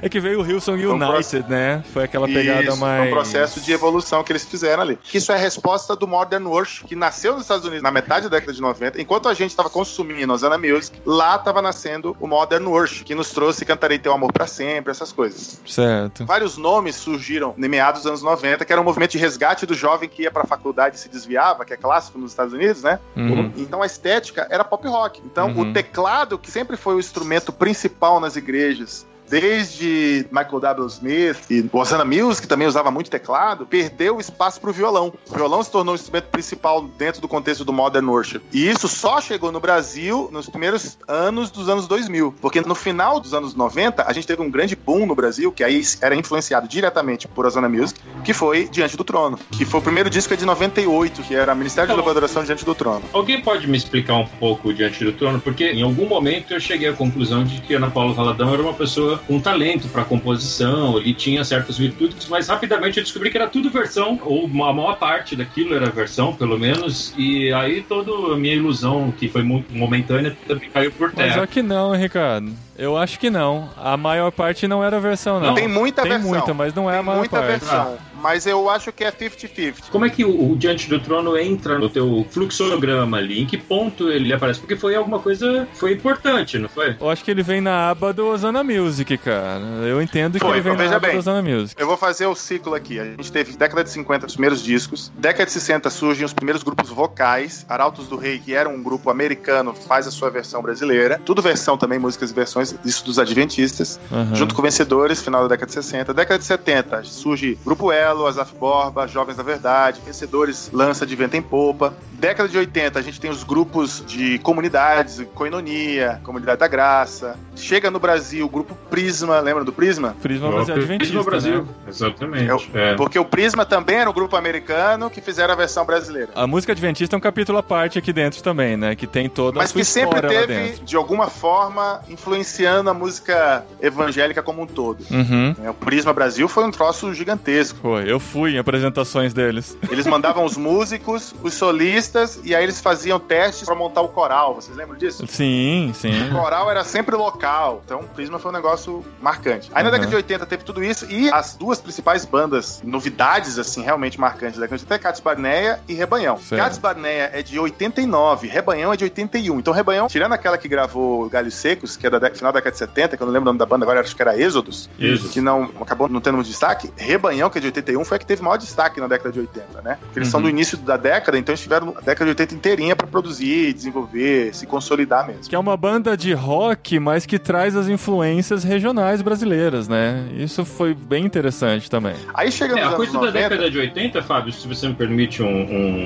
É que veio o Hillsong um United, né? Foi aquela pegada Isso, mais. foi um processo de evolução que eles fizeram ali. Isso é a resposta do Modern Worship, que nasceu nos Estados Unidos na metade da década de 90. Enquanto a gente estava consumindo Osana Music, lá estava nascendo o Modern Worship, que nos trouxe Cantarei Teu Amor para Sempre, essas coisas. Certo. Vários nomes surgiram em meados dos anos 90, que era um movimento de resgate do jovem que ia para a faculdade e se desviava, que é clássico nos Estados Unidos, né? Uhum. Então a estética era pop rock. Então Uhum. o teclado, que sempre foi o instrumento principal nas igrejas desde Michael W. Smith e Osana Mills, que também usava muito teclado, perdeu espaço pro violão. O violão se tornou o instrumento principal dentro do contexto do Modern Worship. E isso só chegou no Brasil nos primeiros anos dos anos 2000. Porque no final dos anos 90, a gente teve um grande boom no Brasil, que aí era influenciado diretamente por Osana Music, que foi Diante do Trono. Que foi o primeiro disco é de 98, que era Ministério de Tá bom. Adoração Diante do Trono. Alguém pode me explicar um pouco Diante do Trono? Porque em algum momento eu cheguei à conclusão de que Ana Paula Valadão era uma pessoa com talento para composição, ele tinha certas virtudes, mas rapidamente eu descobri que era tudo versão, ou a maior parte daquilo era versão, pelo menos, e aí toda a minha ilusão, que foi muito momentânea, também caiu por Mas terra. é que não, hein, Ricardo. Eu acho que não. A maior parte não era a versão, não. Tem muita Tem versão. muita, mas não é a Tem maior muita parte. versão. Mas eu acho que é 50-50. Como é que o, o Diante do Trono entra no teu fluxograma ali? Em que ponto ele aparece? Porque foi alguma coisa, foi importante, não foi? Eu acho que ele vem na aba do Osana Music, cara. Eu entendo que Foi, ele vem veja na aba bem. do Osana Music. Eu vou fazer o ciclo aqui. A gente teve década de 50 os primeiros discos, década de 60 surgem os primeiros grupos vocais. Arautos do Rei, que era um grupo americano, faz a sua versão brasileira. Tudo versão também, músicas e versões, isso dos Adventistas. Aham. Junto com Vencedores, final da década de 60. Década de 70 surge Grupo Elo, Azaf Borba, Jovens da Verdade, Vencedores lança de Vento em Popa. Década de 80 a gente tem os grupos de comunidades, Coinonia, Comunidade da Graça. Chega no Brasil o grupo Prisma, lembra do Prisma? Prisma mas é adventista, no Brasil. né? Exatamente. É. Porque o Prisma também era um grupo americano que fizeram a versão brasileira. A música adventista é um capítulo à parte aqui dentro também, né? Que tem toda a Mas sua que sempre teve, de alguma forma, influenciando a música evangélica como um todo. Uhum. É, O Prisma Brasil foi um troço gigantesco. Foi, eu fui em apresentações deles. Eles mandavam os músicos, os solistas, e aí eles faziam testes pra montar o coral. Vocês lembram disso? Sim, sim. O coral era sempre local, então o Prisma foi um negócio marcante. Aí na Uhum. década de 80 teve tudo isso, e as duas principais bandas, novidades assim, realmente marcantes da década de 80 é Cats Barneia e Rebanhão. Certo. Cats Barneia é de 89, Rebanhão é de 81. Então Rebanhão, tirando aquela que gravou Galhos Secos, que é da final da década de 70, que eu não lembro o nome da banda agora, acho que era Êxodos, Êxodos. que não acabou não tendo muito destaque. Rebanhão, que é de 81, foi a que teve maior destaque na década de 80, né? Porque eles são Uhum. do início da década, então eles tiveram a década de 80 inteirinha pra produzir, desenvolver, se consolidar mesmo. Que é uma banda de rock, mas que traz as influências regionais brasileiras, né? Isso foi bem interessante também. Aí chega É, a anos coisa da 90, década de 80, Fábio, se você me permite um,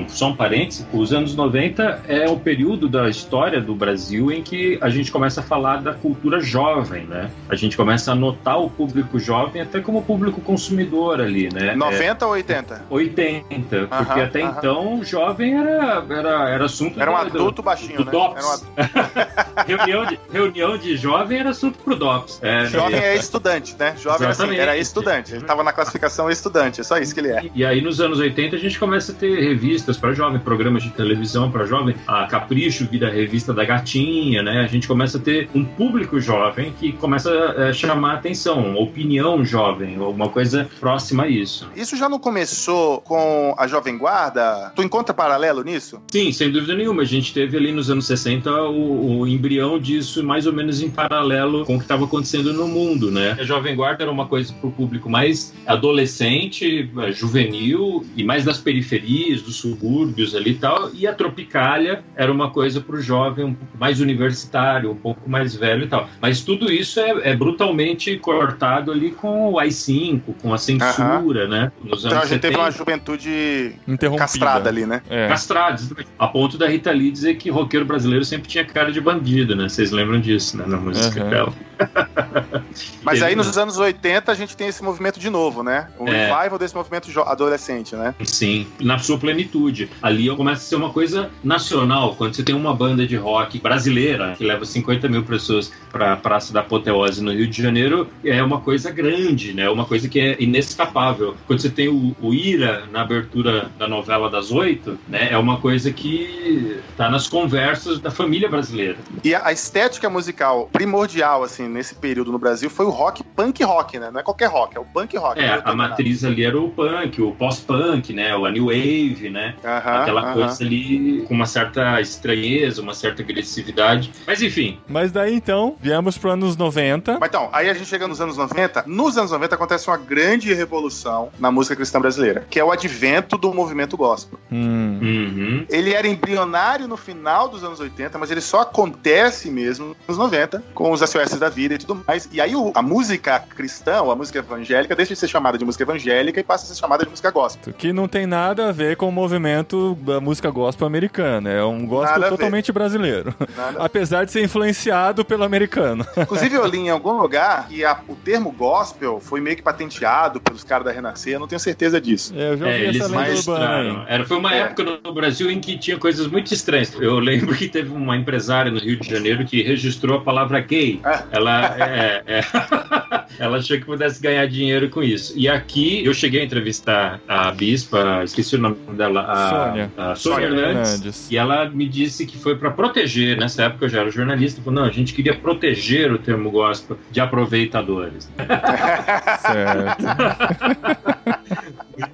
um só um parêntese, os anos 90 é o período da história do Brasil em que a gente começa a falar da cultura jovem, né? A gente começa a notar o público jovem até como público consumidor ali, né? 90 ou 80? É 80, porque Aham, até aham. então jovem era, era, era assunto Era um do- do- adulto baixinho, do né? DOPS. Era um [LAUGHS] adulto. reunião, de, reunião de jovem era assunto pro DOPS. É, Jovem é estudante, né? Jovem assim, era estudante. Ele tava na classificação estudante, é só isso que ele é. E aí, nos anos 80, a gente começa a ter revistas para jovem, programas de televisão para jovem. A Capricho vira a revista da Gatinha, né? A gente começa a ter um público jovem que começa a chamar a atenção, opinião jovem, alguma coisa próxima a isso. Isso já não começou com a Jovem Guarda? Tu encontra paralelo nisso? Sim, sem dúvida nenhuma. A gente teve ali nos anos 60 o, o embrião disso mais ou menos em paralelo com o que estava acontecendo no mundo, né? A Jovem Guarda era uma coisa para o público mais adolescente, eh, juvenil e mais das periferias, dos subúrbios ali e tal. E a Tropicália era uma coisa para o jovem um pouco mais universitário, um pouco mais velho e tal. Mas tudo isso é, é brutalmente cortado ali com o AI-5, com a censura, né? Nos Então a gente teve 70. uma juventude Interrompida. castrada ali, né? É. castrados. A ponto da Rita Lee dizer que roqueiro brasileiro sempre tinha cara de bandido, né? Vocês lembram disso, né? Na música Uhum. dela. [LAUGHS] Mas aí nos anos 80 a gente tem esse movimento de novo, né? O É. revival desse movimento adolescente, né? Sim, na sua plenitude. Ali começa a ser uma coisa nacional. Quando você tem uma banda de rock brasileira que leva 50 mil pessoas para a Praça da Apoteose no Rio de Janeiro, é uma coisa grande, né? Uma coisa que é inescapável. Quando você tem o, o Ira na abertura da novela das oito, né? É uma coisa que está nas conversas da família brasileira. E a estética musical primordial, assim, nesse período no Brasil foi o rock, punk rock, né? Não é qualquer rock, é o punk rock. É, né? a matriz ali era o punk, o pós-punk, né? O a new wave, né? Aham, Aquela aham. coisa ali com uma certa estranheza, uma certa agressividade. Mas enfim, Mas daí então, viemos para anos 90. Mas então, aí a gente chega nos anos 90. Nos anos 90 acontece uma grande revolução na música cristã brasileira, que é o advento do movimento gospel. Hum. uhum, Ele era embrionário no final dos anos 80, mas ele só acontece mesmo nos 90, com os SOS da vida e tudo mais. E aí o- a música cristã, ou a música evangélica, deixa de ser chamada de música evangélica e passa a ser chamada de música gospel. Que não tem nada a ver com o movimento da música gospel americana. É um gospel Nada totalmente brasileiro. Nada. [LAUGHS] Apesar de ser influenciado pelo americano. [LAUGHS] Inclusive, eu li em algum lugar que a- o termo gospel foi meio que patenteado pelos caras da Renascer, eu não tenho certeza disso. É, eu já É, ouvi eles essa lenda urbana. Era, foi uma É. época no Brasil em que tinha coisas muito estranhas. Eu lembro que teve uma empresária no Rio de Janeiro que registrou a palavra gay. Ah. Ela, é, é. [LAUGHS] ela achou que pudesse ganhar dinheiro com isso. E aqui eu cheguei a entrevistar a bispa, esqueci o nome dela, a Sônia. a Sônia Sônia Hernandes. Hernandes. E ela me disse que foi para proteger. Nessa época eu já era jornalista. Falou, não, a gente queria proteger o termo gospel de aproveitadores. [LAUGHS] Certo. [LAUGHS]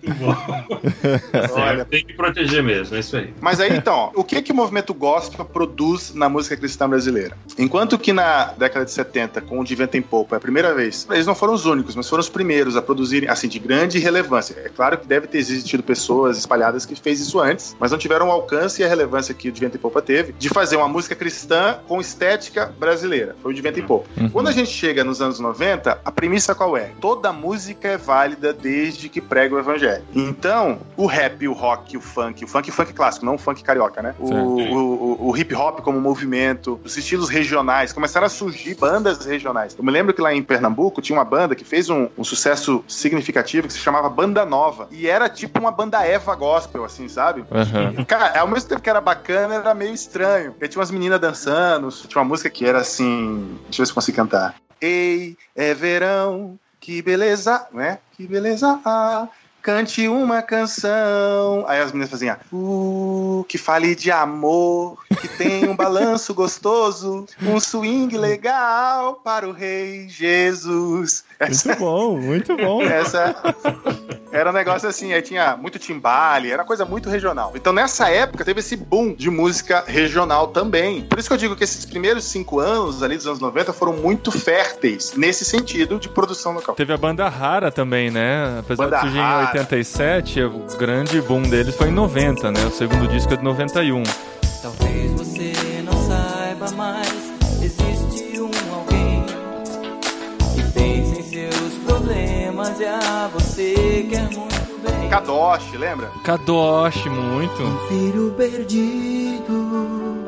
Muito [LAUGHS] bom. Olha. Tem que proteger mesmo, é isso aí. Mas aí então, o que que o movimento gospel produz na música cristã brasileira? Enquanto que na década de 70, com o De Vento em Pouco, é a primeira vez, eles não foram os únicos, mas foram os primeiros a produzirem, assim, de grande relevância. É claro que deve ter existido pessoas espalhadas que fez isso antes, mas não tiveram o alcance e a relevância que o De Vento em Pouco teve de fazer uma música cristã com estética brasileira. Foi o De Vento em Pouco. Uhum. Quando a gente chega nos anos 90, a premissa qual é? Toda música é válida desde que prega o evangelho. Então, o rap, o rock, o funk, o funk, funk clássico, não o funk carioca, né? O, o, o- o hip hop como movimento, os estilos regionais, começaram a surgir bandas regionais. Eu me lembro que lá em Pernambuco tinha uma banda que fez um, um sucesso significativo que se chamava Banda Nova. E era tipo uma banda Eva gospel, assim, sabe? Aham. Cara, ao mesmo tempo que era bacana, era meio estranho. Porque tinha umas meninas dançando, tinha uma música que era assim. Deixa eu ver se consigo cantar. Ei, é verão, que beleza, né? Que beleza. ah, Cante uma canção. Aí as meninas faziam, uh, que fale de amor, que tem um balanço [LAUGHS] gostoso, um swing legal para o Rei Jesus. Essa, Muito bom, muito bom. essa era um negócio assim, aí tinha muito timbale, era coisa muito regional. Então nessa época teve esse boom de música regional também. Por isso que eu digo que esses primeiros cinco anos ali dos anos 90 foram muito férteis nesse sentido de produção local. Teve a banda Rara também, né? Apesar Banda de surgir Rara. Em 87, o grande boom deles foi em 90, né? O segundo disco é de 91. Talvez você não saiba, mas existe um alguém que pensa em seus problemas e a você quer muito bem. Kadosh, lembra? Kadosh, muito. Um filho perdido,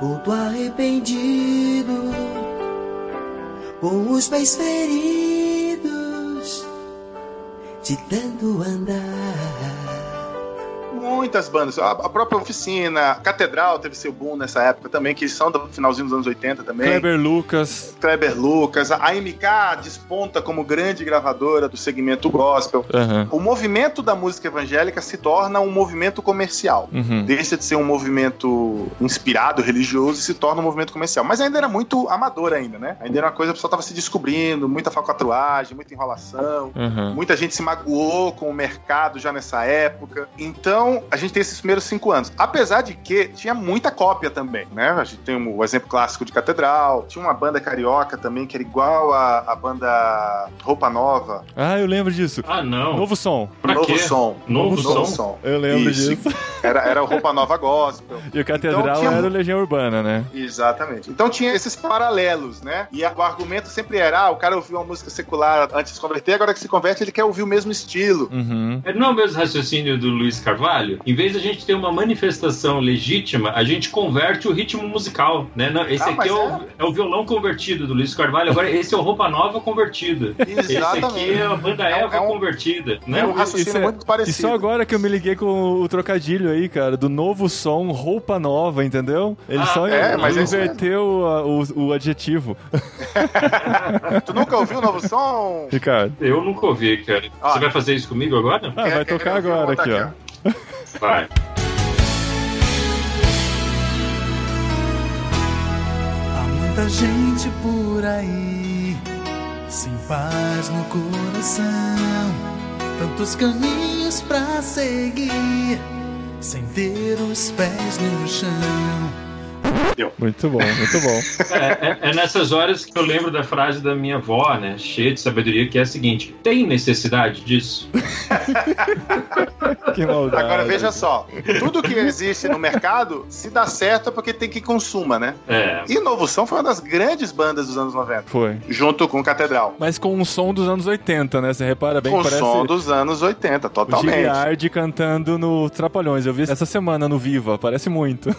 volto arrependido, com os pés feridos, de tanto andar. Muitas bandas. A, própria oficina, a Catedral teve seu boom nessa época também, que são do finalzinho dos anos 80 também. Kleber Lucas. Kleber Lucas. A MK desponta como grande gravadora do segmento gospel. Aham. O movimento da música evangélica se torna um movimento comercial. Uhum. Deixa de ser um movimento inspirado, religioso, e se torna um movimento comercial. Mas ainda era muito amador ainda, né? Ainda era uma coisa, a pessoa tava se descobrindo, muita falcatruagem, muita enrolação. Uhum. Muita gente se magoou com o mercado já nessa época. Então, a gente tem esses primeiros cinco anos. Apesar de que tinha muita cópia também, né? A gente tem o exemplo clássico de Catedral. Tinha uma banda carioca também que era igual a, a banda Roupa Nova. Ah, eu lembro disso. Ah, não. Novo som. Pra Novo quê? som. Novo Novo som? som. Eu lembro Isso. disso. Era, era o Roupa Nova Gospel. [LAUGHS] E o Catedral Então, tinha era o Legião Urbana, né? Exatamente. Então tinha esses paralelos, né? E o argumento sempre era: ah, o cara ouviu uma música secular antes de se converter, agora que se converte, ele quer ouvir o mesmo estilo. Uhum. É, Não é o mesmo raciocínio do Luiz Carvalho? Em vez de a gente ter uma manifestação legítima, a gente converte o ritmo musical, né? Não, esse Ah, aqui é o, é o violão convertido do Luiz Carvalho, agora esse é o Roupa Nova convertida. [LAUGHS] Esse aqui é a banda É Eva é um- convertida, né? É um raciocínio Isso é- muito parecido. E só agora que eu me liguei com o trocadilho aí, cara, do novo som, roupa nova, entendeu? Ele Ah, só é, mas é inverteu a- o, o adjetivo. [LAUGHS] Tu nunca ouviu o novo som? Ricardo. Eu nunca ouvi, cara. Ah. Você vai fazer isso comigo agora? Ah, Quer- vai quer tocar agora aqui, ó. Vai. Há muita gente por aí, sem paz no coração. Tantos caminhos pra seguir, sem ter os pés no chão. Deu. Muito bom, muito bom. É, é- é nessas horas que eu lembro da frase da minha avó, né? Cheia de sabedoria, que é a seguinte: tem necessidade disso? [LAUGHS] Que maldade. Agora veja só, tudo que existe no mercado, se dá certo é porque tem que consuma, né? É. E Novo Som foi uma das grandes bandas dos anos 90, Foi. junto com Catedral. Mas com um som dos anos 80, né? Você repara bem, Com o parece som dos anos 80, o totalmente. Giliard cantando no Trapalhões. Eu vi essa semana no Viva, parece muito.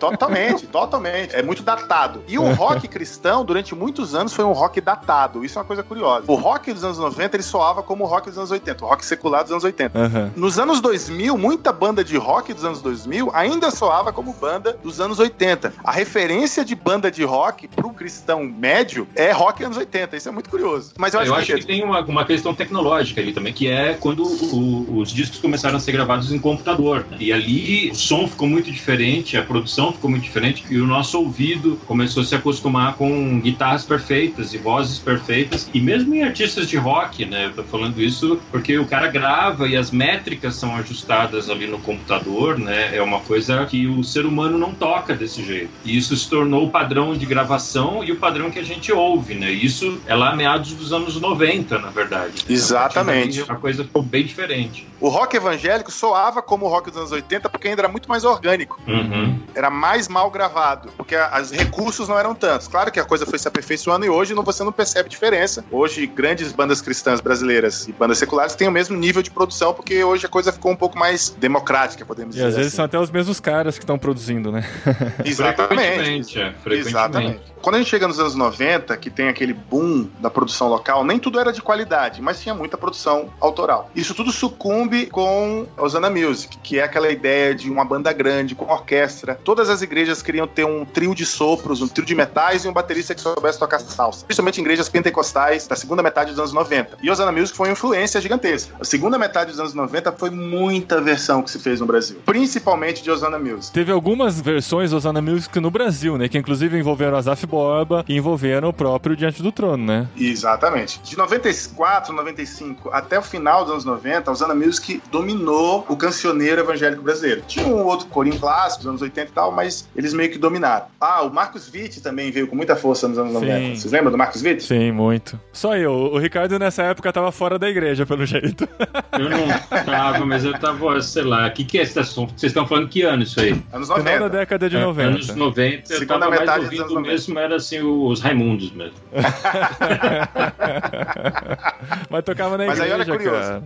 Totalmente, totalmente. É muito datado. E o rock [LAUGHS] cristão, durante muitos anos, foi um rock datado. Isso é uma coisa curiosa. O rock dos anos 90, ele soava como o rock dos anos 80, o rock secular dos anos 80. Aham. Nos anos 2000, muita banda de rock dos anos 2000 ainda soava como banda dos anos 80. A referência de banda de rock pro cristão médio é rock anos 80. Isso é muito curioso. Mas eu acho, Eu acho que tem uma, uma questão tecnológica ali também, que é quando o- os discos começaram a ser gravados em computador. né? E ali o som ficou muito diferente, a produção ficou muito diferente, e o nosso ouvido começou a se acostumar com guitarras perfeitas e vozes perfeitas. E mesmo em artistas de rock, né? Eu tô falando isso porque o cara grava e as métricas são ajustadas ali no computador, né? É uma coisa que o ser humano não toca desse jeito. E isso se tornou o padrão de gravação e o padrão que a gente ouve, né? Isso é lá meados dos anos 90, na verdade. Exatamente. A coisa ficou bem diferente. O rock evangélico soava como o rock dos anos 80 porque ainda era muito mais orgânico. Uhum. Era mais mal gravado, porque os recursos não eram tantos. Claro que a coisa foi se aperfeiçoando e hoje não- você não percebe diferença. Hoje, grandes bandas cristãs brasileiras e bandas seculares têm o mesmo nível de produção, porque hoje a coisa ficou um pouco mais democrática, podemos E dizer às vezes assim. são até os mesmos caras que estão produzindo, né? [LAUGHS] Exatamente. Frequentemente, é, frequentemente. Exatamente. Quando a gente chega nos anos 90, que tem aquele boom da produção local, nem tudo era de qualidade, mas tinha muita produção autoral. Isso tudo sucumbe com Osana Music, que é aquela ideia de uma banda grande, com orquestra. Todas as igrejas queriam ter um trio de sopros, um trio de metais e um baterista que soubesse tocar salsa. Principalmente em igrejas pentecostais da segunda metade dos anos 90. E Osana Music foi uma influência gigantesca. A segunda metade dos anos 90 foi muita versão que se fez no Brasil. Principalmente de Osana Music. Teve algumas versões Osana Music no Brasil, né? Que inclusive envolveram Azaf Borba envolveram o próprio Diante do Trono, né? Exatamente. De 94, 95 até o final dos anos 90, a Usana Music dominou o cancioneiro evangélico brasileiro. Tinha um outro corinho clássico dos anos 80 e tal, mas eles meio que dominaram. Ah, o Marcos Witt também veio com muita força nos anos 90. Vocês lembram do Marcos Witt? Sim, muito. Só eu. O Ricardo nessa época tava fora da igreja, pelo jeito. [LAUGHS] Eu não tava, mas eu tava, sei lá, o que, que é esse assunto? Vocês estão falando que ano isso aí? Anos Final 90. da década de É, 90. Anos 90, eu Segunda tava mais metade dos ouvindo anos 90. mesmo, era assim, os Raimundos mesmo. [LAUGHS] Mas tocava na Mas aí igreja, olha curioso. cara.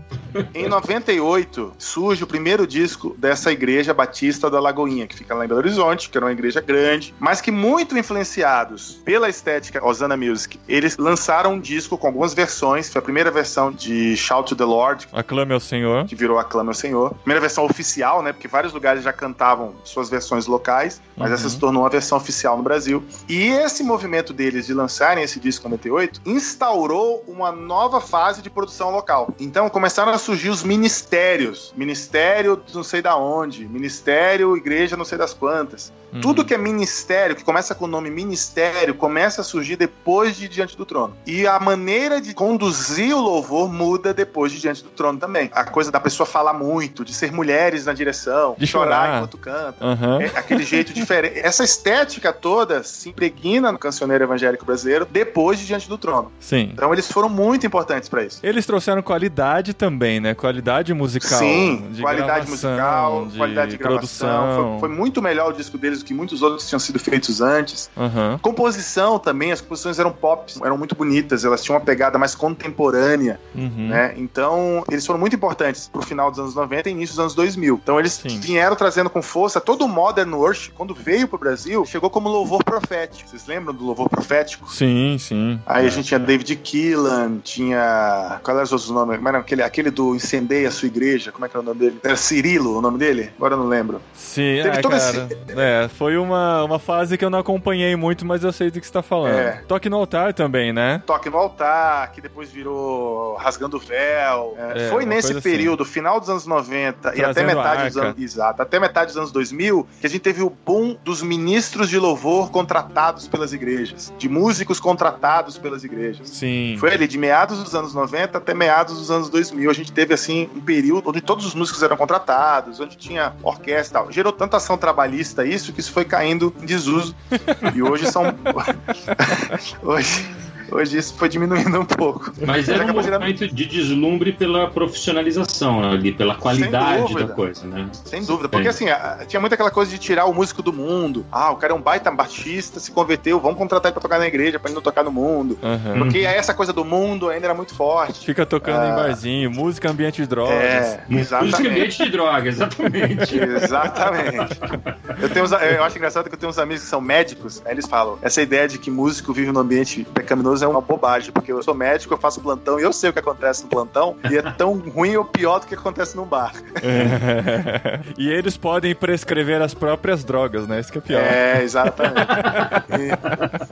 Em 98, surge o primeiro disco dessa igreja batista da Lagoinha, que fica lá em Belo Horizonte, que era uma igreja grande, mas que muito influenciados pela estética Osana Music, eles lançaram um disco com algumas versões. Foi a primeira versão de Shout to the Lord, Aclame ao Senhor. que virou Aclama ao Senhor. Primeira versão oficial, né? Porque vários lugares já cantavam suas versões locais, mas Uhum. essa se tornou uma versão oficial no Brasil. E esse movimento deles de lançarem esse disco em 98 instaurou uma nova fase de produção local. Então começaram a surgir os ministérios. Ministério não sei da onde, ministério, igreja não sei das quantas. Uhum. Tudo que é ministério, que começa com o nome ministério, começa a surgir depois de Diante do Trono. E a maneira de conduzir o louvor muda depois de Diante do Trono também. A coisa da pessoa falar muito, de ser mulheres na direção, De chorar chorar. enquanto canta. Aham. É aquele jeito [LAUGHS] diferente. Essa estética toda se impregna no cancioneiro evangélico brasileiro depois de Diante do Trono. Sim. Então eles foram muito importantes para isso. Eles trouxeram qualidade também, né? Qualidade musical. Sim, de qualidade gravação, musical, de qualidade de gravação. Foi, foi muito melhor o disco deles do que muitos outros tinham sido feitos antes. Aham. Composição também, as composições eram pop, eram muito bonitas, elas tinham uma pegada mais contemporânea, Uhum. né? Então, eles foram muito importantes pro final dos anos 90 e início dos anos 2000. Então, eles Sim. vieram trazendo com força todo o modern worship, quando veio pro Brasil, chegou como louvor profético. Vocês lembram do louvor profético? Sim, sim. Aí a gente tinha David Keelan, tinha. Qual eram os outros nomes? Mas não, aquele, aquele do Incendeia a sua igreja, como é que era o nome dele? Era Cirilo o nome dele? Agora eu não lembro. Sim, Teve é, todo cara. É, foi uma, uma fase que eu não acompanhei muito, mas eu sei do que você tá falando. É. Toque no altar também, né? Toque no Altar, que depois virou Rasgando o Véu. É, É, foi nesse assim. período, final dos anos 90 e até Trazendo metade dos anos. Exato, até metade dos anos 2000, que a gente teve o boom dos ministros de louvor contratados pelas igrejas, de músicos contratados pelas igrejas. Sim. Foi ali de meados dos anos 90 até meados dos anos 2000. A gente teve, assim, um período onde todos os músicos eram contratados, onde tinha orquestra e tal. Gerou tanta ação trabalhista isso que isso foi caindo em desuso. [LAUGHS] E hoje são. [LAUGHS] [LAUGHS] hoje. Hoje isso foi diminuindo um pouco. Mas era um movimento de deslumbre pela profissionalização ali, pela qualidade da coisa, né? Sem dúvida, porque É. assim, a- tinha muito aquela coisa de tirar o músico do mundo. Ah, o cara é um baita baixista, se converteu, vamos contratar ele pra tocar na igreja, pra ele não tocar no mundo. Aham. Porque essa coisa do mundo ainda era muito forte. Fica tocando em Ah. barzinho, música ambiente de drogas. É, Música exatamente. ambiente de droga, exatamente. [LAUGHS] Exatamente. Eu, tenho uns- eu acho engraçado que eu tenho uns amigos que são médicos, aí eles falam: essa ideia de que músico vive num ambiente pecaminoso é uma bobagem, porque eu sou médico, eu faço plantão e eu sei o que acontece no plantão, e é tão [LAUGHS] ruim ou pior do que acontece num bar. [LAUGHS] e eles podem prescrever as próprias drogas, né? Isso que é pior. É, exatamente.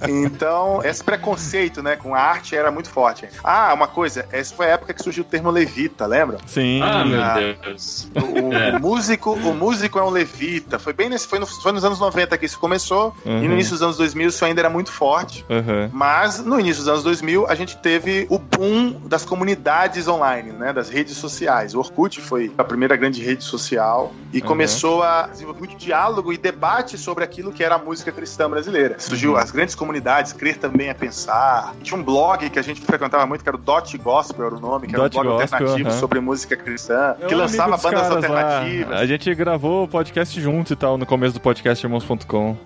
E- então, esse preconceito, né, com a arte era muito forte. Ah, uma coisa, essa foi a época que surgiu o termo levita, lembra? Sim. Ah, meu Ah. Deus. O, É. o músico, o músico é um levita. Foi bem nesse, foi, no- foi nos anos 90 que isso começou, e Uhum. no início dos anos 2000 isso ainda era muito forte. Aham. Mas no início dos anos 2000 a gente teve o boom das comunidades online, né, das redes sociais. O Orkut foi a primeira grande rede social e Uhum. começou a desenvolver muito diálogo e debate sobre aquilo que era a música cristã brasileira. Surgiu Uhum. as grandes comunidades, Crer também é pensar. Tinha um blog que a gente frequentava muito, que era o Dot Gospel, era o nome, que era Dot um blog Gospel, alternativo aham. sobre música cristã, É que lançava bandas caras lá. alternativas. A gente gravou o podcast junto e tal, no começo do podcast irmãos.com.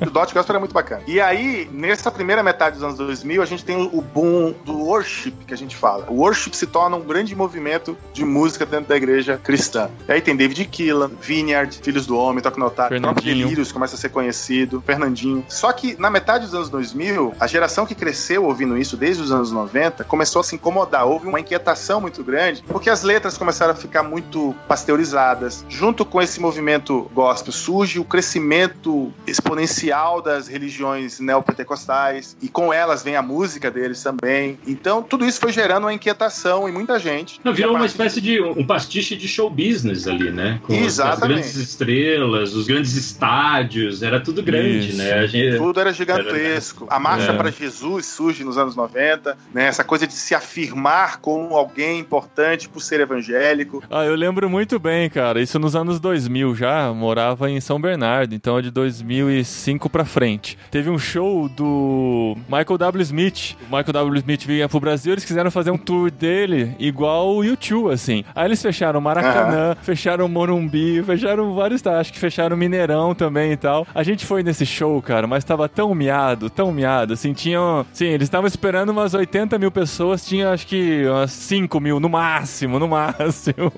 O Dot Gospel era muito bacana. E aí, nessa primeira metade dos anos 2000, a gente tem o boom do worship, que a gente fala. O worship se torna um grande movimento de música dentro da igreja cristã. E aí tem David Keelan, Vineyard, Filhos do Homem, Toque Notário, o próprio. Delírios começa a ser conhecido, Fernandinho. Só que na metade dos anos 2000, a geração que cresceu ouvindo isso desde os anos 90 começou a se incomodar. Houve uma inquietação muito grande, porque as letras começaram a ficar muito pasteurizadas. Junto com esse movimento gospel, surge o crescimento exponencial das religiões neopentecostais, e com elas vem a música deles também. Então, tudo isso foi gerando uma inquietação em muita gente. Não, virou a uma espécie de um pastiche de show business ali, né? Com as- as Exatamente. grandes estrelas, os grandes estádios, era tudo grande, Isso. né? A gente- Tudo era gigantesco. A marcha É. para Jesus surge nos anos 90, né? Essa coisa de se afirmar como alguém importante por ser evangélico. Ah, eu lembro muito bem, cara. Isso nos anos 2000 já. Morava em São Bernardo, então é de 2005 pra frente. Teve um show do Michael W. Smith. O Michael W. Smith vinha pro Brasil, eles quiseram fazer um tour dele igual o YouTube, assim. Aí eles fecharam Maracanã, fecharam Morumbi, fecharam vários, tá? acho que fecharam Mineirão também e tal. A gente foi nesse show, cara, mas tava tão miado, tão miado, assim, tinham... Sim, eles estavam esperando umas 80 mil pessoas, tinha acho que umas 5 mil no máximo, no [LAUGHS] máximo.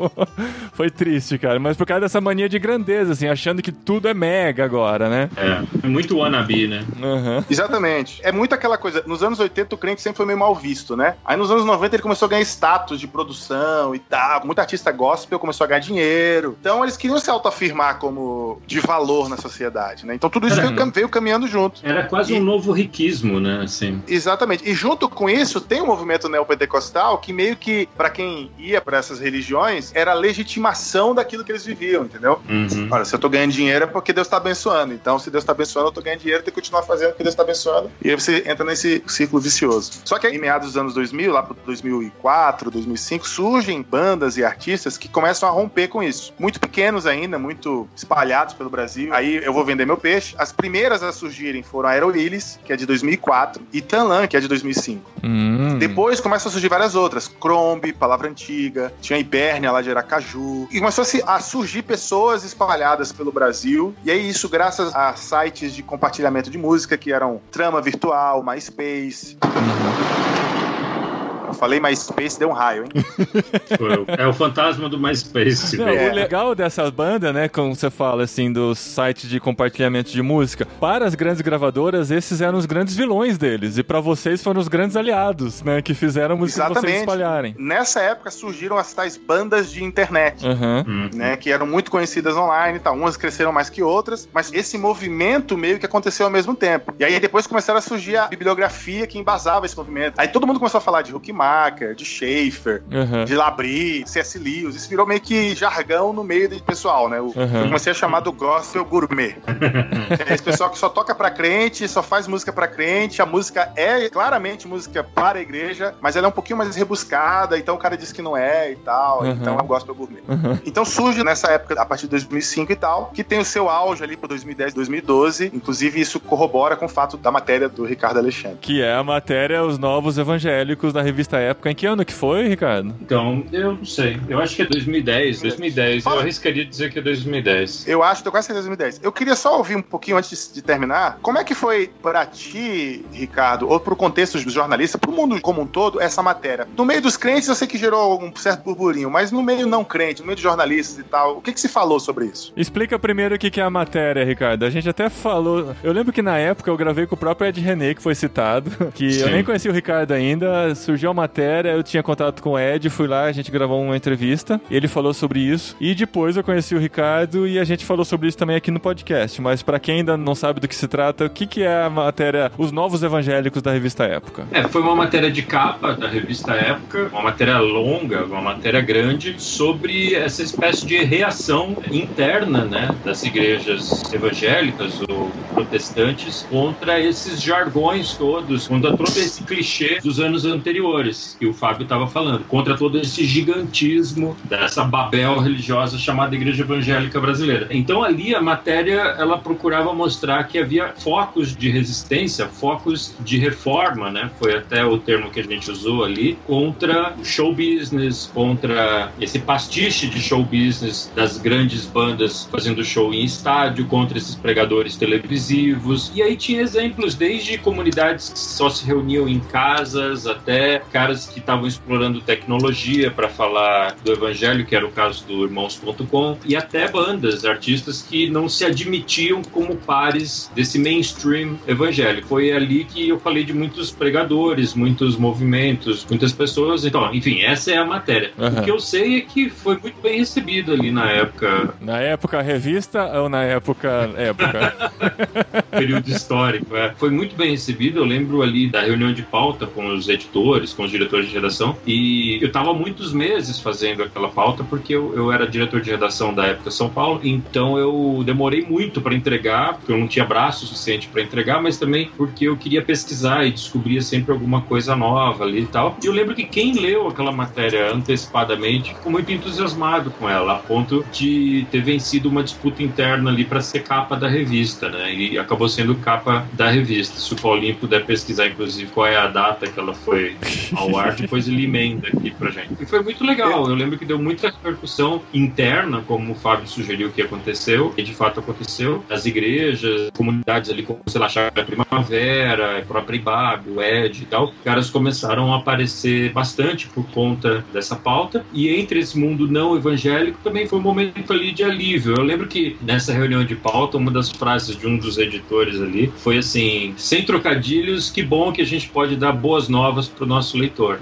Foi triste, cara, mas por causa dessa mania de grandeza, assim, achando que tudo é mega agora, né? É, é muito wannabe, né? Aham. Exatamente. É muito aquela coisa. Nos anos 80, o crente sempre foi meio mal visto, né? Aí nos anos 90 ele começou a ganhar status de produção e tal. Muito artista gospel começou a ganhar dinheiro. Então eles queriam se autoafirmar como de valor na sociedade, né? Então tudo isso veio, veio caminhando junto. Era quase E- um novo riquismo, né? Assim. Exatamente. E junto com isso, tem um movimento neopentecostal que meio que, pra quem ia pra essas religiões, era a legitimação daquilo que eles viviam, entendeu? Uhum. Olha, se eu tô ganhando dinheiro é porque Deus tá abençoando. Então, se Deus tá abençoando, eu tô ganhando dinheiro, tenho que continuar fazendo o que Deus tá abençoando. E aí você entra nesse círculo vicioso. Só que aí, em meados dos anos 2000, lá pro 2004, 2005, surgem bandas e artistas que começam a romper com isso. Muito pequenos ainda, muito espalhados pelo Brasil. Aí eu vou vender meu peixe. As primeiras a surgirem foram a Aerolílis, que é de 2004, e Tanlan, que é de 2005. Hum. Depois começam a surgir várias outras. Crombe, Palavra Antiga, tinha Ibérnia lá de Aracaju. E começou a surgir pessoas espalhadas pelo Brasil. E aí isso graças a sites de compartilhamento de música que eram Trama Virtual, MySpace inglês. Uhum. Eu falei MySpace, deu um raio, hein? [LAUGHS] É o fantasma do MySpace. Não. O legal dessas bandas, né, como você fala, assim, dos sites de compartilhamento de música, para as grandes gravadoras, esses eram os grandes vilões deles. E pra vocês foram os grandes aliados, né, que fizeram a música vocês Exatamente. espalharem. Nessa época surgiram as tais bandas de internet. Uhum. né, que eram muito conhecidas online e tal. Umas cresceram mais que outras, mas esse movimento meio que aconteceu ao mesmo tempo. E aí depois começaram a surgir a bibliografia que embasava esse movimento. Aí todo mundo começou a falar de Huck Schumacher, de Schaefer, Aham. de Labrie, C.S. Lewis. Isso virou meio que jargão no meio do pessoal, né? O-. Eu comecei a chamar do gospel gourmet. [LAUGHS] é esse pessoal que só toca pra crente, só faz música pra crente. A música é claramente música para a igreja, mas ela é um pouquinho mais rebuscada, então o cara diz que não é e tal. Aham. Então é um gospel gourmet. Então surge nessa época, a partir de 2005 e tal, que tem o seu auge ali para 2010, 2012. Inclusive, isso corrobora com o fato da matéria do Ricardo Alexandre. Que é a matéria Os Novos Evangélicos da revista Época. Em que ano que foi, Ricardo? Então, eu não sei. Eu acho que é 2010. 2010. Eu arriscaria dizer que é 2010. Eu acho, tô quase certeza 2010. Eu queria só ouvir um pouquinho antes de, terminar. Como é que foi pra ti, Ricardo, ou pro contexto dos jornalistas, pro mundo como um todo, essa matéria? No meio dos crentes, eu sei que gerou um certo burburinho, mas no meio não crente, no meio de jornalistas e tal, o que que se falou sobre isso? Explica primeiro o que que é a matéria, Ricardo. A gente até falou. Eu lembro que na época eu gravei com o próprio Ed René, que foi citado. [LAUGHS] Que eu Sim. nem conhecia o Ricardo ainda. Surgiu a matéria, eu tinha contato com o Ed, fui lá, a gente gravou uma entrevista. Ele falou sobre isso. E depois eu conheci o Ricardo e a gente falou sobre isso também aqui no podcast. Mas pra quem ainda não sabe do que se trata, o que que é a matéria Os Novos Evangélicos da revista Época? É, foi uma matéria de capa da revista Época, uma matéria longa, uma matéria grande, sobre essa espécie de reação interna, né, das igrejas evangélicas ou protestantes contra esses jargões todos, contra todo esse clichê dos anos anteriores que o Fábio estava falando, contra todo esse gigantismo dessa Babel religiosa chamada Igreja Evangélica Brasileira. Então ali a matéria ela procurava mostrar que havia focos de resistência, focos de reforma, né? Foi até o termo que a gente usou ali contra o show business, contra esse pastiche de show business das grandes bandas fazendo show em estádio, contra esses pregadores televisivos. E aí tinha exemplos desde comunidades que só se reuniam em casas até caras que estavam explorando tecnologia para falar do evangelho, que era o caso do Irmãos.com, e até bandas, artistas que não se admitiam como pares desse mainstream evangélico. Foi ali que eu falei de muitos pregadores, muitos movimentos, muitas pessoas. Então, enfim, essa é a matéria. Aham. O que eu sei é que foi muito bem recebido ali na época, Na época revista ou na época época? [LAUGHS] período histórico. é. Foi muito bem recebido. Eu lembro ali da reunião de pauta com os editores, com os diretores de redação, e eu estava muitos meses fazendo aquela pauta porque eu, eu era diretor de redação da época São Paulo, então eu demorei muito para entregar, porque eu não tinha braço suficiente para entregar, mas também porque eu queria pesquisar e descobria sempre alguma coisa nova ali e tal. E eu lembro que quem leu aquela matéria antecipadamente ficou muito entusiasmado com ela, a ponto de ter vencido uma disputa interna ali para ser capa da revista, né? E acabou sendo capa da revista. Se o Paulinho puder pesquisar, inclusive, qual é a data que ela foi ao ar, [LAUGHS] depois ele emenda aqui pra gente. E foi muito legal. Eu lembro que deu muita repercussão interna, como o Fábio sugeriu que aconteceu, e de fato aconteceu. As igrejas, comunidades ali, como, sei lá, Chácara Primavera, a própria Ibabe, o Ed e tal, caras começaram a aparecer bastante por conta dessa pauta. E entre esse mundo não evangélico também foi um momento ali de alívio. Eu lembro que nessa reunião de pauta, uma das frases de um dos editores ali foi assim: sem trocadilhos, que bom que a gente pode dar boas novas pro nosso leitor.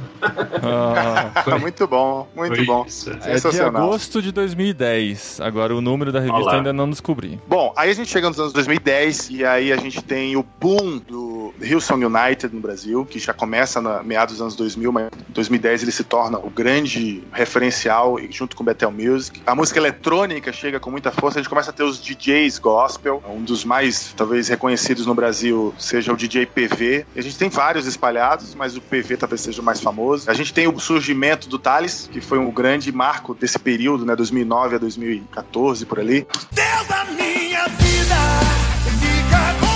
Ah, [LAUGHS] Foi- muito bom, muito foi bom. isso. é de agosto de 2010. Agora o número da revista Olá. ainda não descobri. Bom, aí a gente chega nos anos 2010 e aí a gente tem o boom do Hillsong United no Brasil, que já começa na meados dos anos 2000, mas em 2010 ele se torna o grande referencial junto com Bethel Music. A música eletrônica chega com muita força, a gente começa a ter os DJs gospel, um dos mais talvez reconhecidos no Brasil seja o DJ PV. A gente tem vários espalhados, mas o PV talvez seja o mais famoso. A gente tem o surgimento do Thales, que foi um grande marco desse período, né, 2009 a 2014 por ali. Deus da minha vida, fica comigo.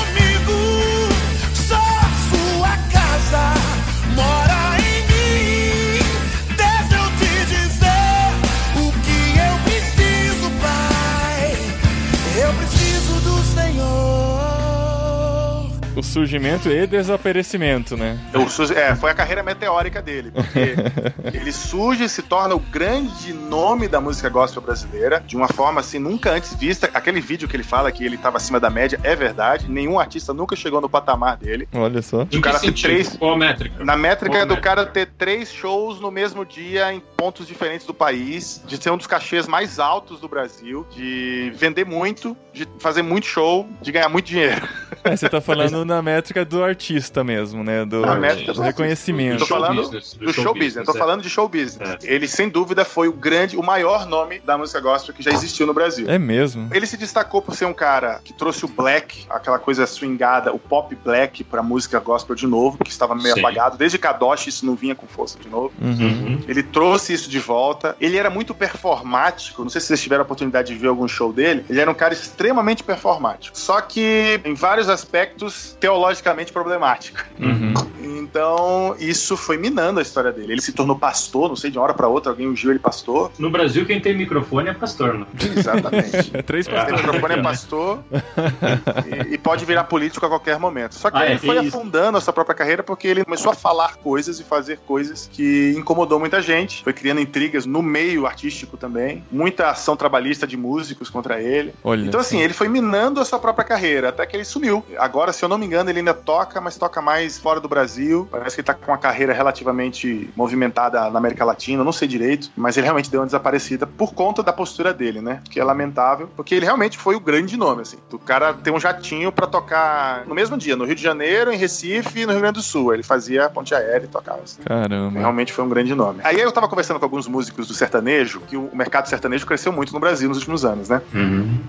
Surgimento e desaparecimento, né? O Suzy- é, foi a carreira meteórica dele, porque [LAUGHS] ele surge e se torna o grande nome da música gospel brasileira, de uma forma assim nunca antes vista. Aquele vídeo que ele fala que ele estava acima da média é verdade, nenhum artista nunca chegou no patamar dele. Olha só. Que cara sentido? três- Qual a métrica? Na métrica Qual do métrica? cara ter três shows no mesmo dia em pontos diferentes do país, de ser um dos cachês mais altos do Brasil, de vender muito, de fazer muito show, de ganhar muito dinheiro. É, você tá falando [LAUGHS] na métrica do artista mesmo, né? Do, A métrica do do reconhecimento. Tô show falando business, do do show show business, tô é. falando de show business. Ele, sem dúvida, foi o grande, o maior nome da música gospel que já existiu no Brasil. É mesmo. Ele se destacou por ser um cara que trouxe o black, aquela coisa swingada, o pop black pra música gospel de novo, que estava meio Sim. apagado. Desde Kadosh isso não vinha com força de novo. Uhum. Ele trouxe isso de volta. Ele era muito performático. Não sei se vocês tiveram a oportunidade de ver algum show dele. Ele era um cara extremamente performático. Só que em vários aspectos teologicamente problemático. Uhum. Então, isso foi minando a história dele. Ele se tornou pastor, não sei, de uma hora pra outra, alguém ungiu ele pastor. No Brasil, quem tem microfone é pastor, né? Exatamente. [LAUGHS] É três Tem pastores. microfone é pastor [LAUGHS] e, e pode virar político a qualquer momento. Só que Ah, é, ele foi tem isso. afundando a sua própria carreira porque ele começou a falar coisas e fazer coisas que incomodou muita gente. Foi criando intrigas no meio artístico também. Muita ação trabalhista de músicos contra ele. Olha Então, assim, só. ele foi minando a sua própria carreira, até que ele sumiu. Agora, se eu não me engano, ele ainda toca, mas toca mais fora do Brasil. Parece que ele tá com uma carreira relativamente movimentada na América Latina, não sei direito, mas ele realmente deu uma desaparecida por conta da postura dele, né? Que é lamentável, porque ele realmente foi o grande nome, assim. O cara tem um jatinho pra tocar no mesmo dia, no Rio de Janeiro, em Recife e no Rio Grande do Sul. Ele fazia ponte aérea e tocava. Assim. Caramba. Realmente foi um grande nome. Aí eu tava conversando com alguns músicos do sertanejo, que o mercado sertanejo cresceu muito no Brasil nos últimos anos, né?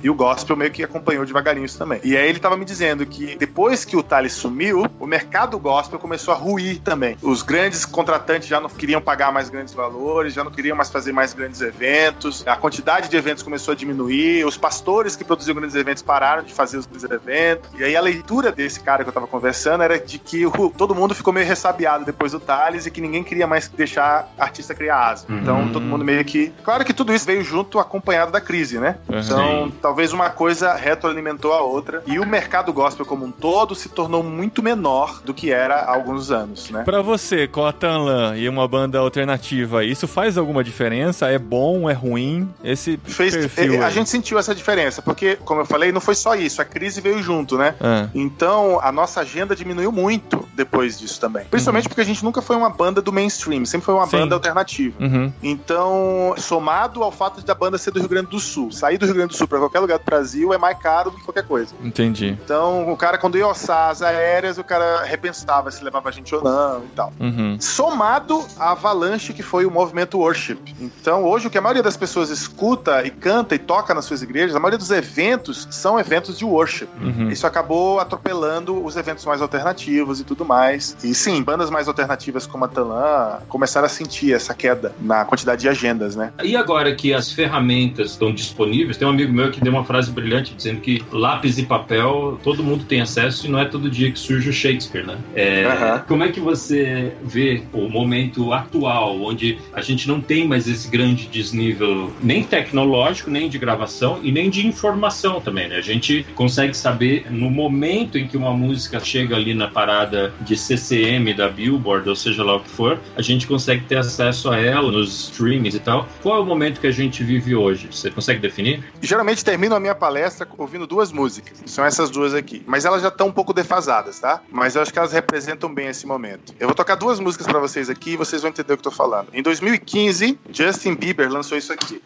E o gospel meio que acompanhou devagarinho isso também. E aí ele tava me dizendo que depois que o Thales sumiu, o mercado gospel começou a ruir também. Os grandes contratantes já não queriam pagar mais grandes valores, já não queriam mais fazer mais grandes eventos, a quantidade de eventos começou a diminuir, os pastores que produziam grandes eventos pararam de fazer os grandes eventos. E aí a leitura desse cara que eu tava conversando era de que o- todo mundo ficou meio ressabiado depois do Thales e que ninguém queria mais deixar artista criar asa. Então todo mundo meio que. Claro que tudo isso veio junto acompanhado da crise, né? Uhum. Então talvez uma coisa retroalimentou a outra e o mercado gospel como um todo se tornou muito menor do que era há alguns anos, né? Pra você, com a Tanlan e uma banda alternativa, isso faz alguma diferença? É bom, é ruim? Esse Fez, perfil eh, a aí. gente sentiu essa diferença, porque, como eu falei, não foi só isso, a crise veio junto, né? Ah, Então, a nossa agenda diminuiu muito depois disso também. Principalmente porque a gente nunca foi uma banda do mainstream, sempre foi uma Sim. banda alternativa. uhum. Então, somado ao fato de a banda ser do Rio Grande do Sul, sair do Rio Grande do Sul pra qualquer lugar do Brasil é mais caro do que qualquer coisa. Entendi. Então, o cara, quando ia orçar as aéreas, o cara repensava se levava a gente ou não e tal. Uhum. Somado à avalanche que foi o movimento worship. Então, hoje, o que a maioria das pessoas escuta e canta e toca nas suas igrejas, a maioria dos eventos são eventos de worship. Uhum. Isso acabou atropelando os eventos mais alternativos e tudo mais. E sim, bandas mais alternativas como a Talan começaram a sentir essa queda na quantidade de agendas, né? E agora que as ferramentas estão disponíveis, tem um amigo meu que deu uma frase brilhante dizendo que lápis e papel todo mundo tem acesso e não é todo dia que surge o Shakespeare, né? É. Como é que você vê o momento atual, onde a gente não tem mais esse grande desnível nem tecnológico, nem de gravação e nem de informação também, né? A gente consegue saber no momento em que uma música chega ali na parada de CCM da Billboard, ou seja lá o que for, a gente consegue ter acesso a ela nos streamings e tal. Qual é o momento que a gente vive hoje? Você consegue definir? Geralmente termino a minha palestra ouvindo duas músicas. São essas duas aqui. Mas elas já estão um pouco defasadas, tá? Mas eu acho que elas representam bem esse momento. Eu vou tocar duas músicas pra vocês aqui e vocês vão entender o que eu tô falando. Em 2015, Justin Bieber lançou isso aqui.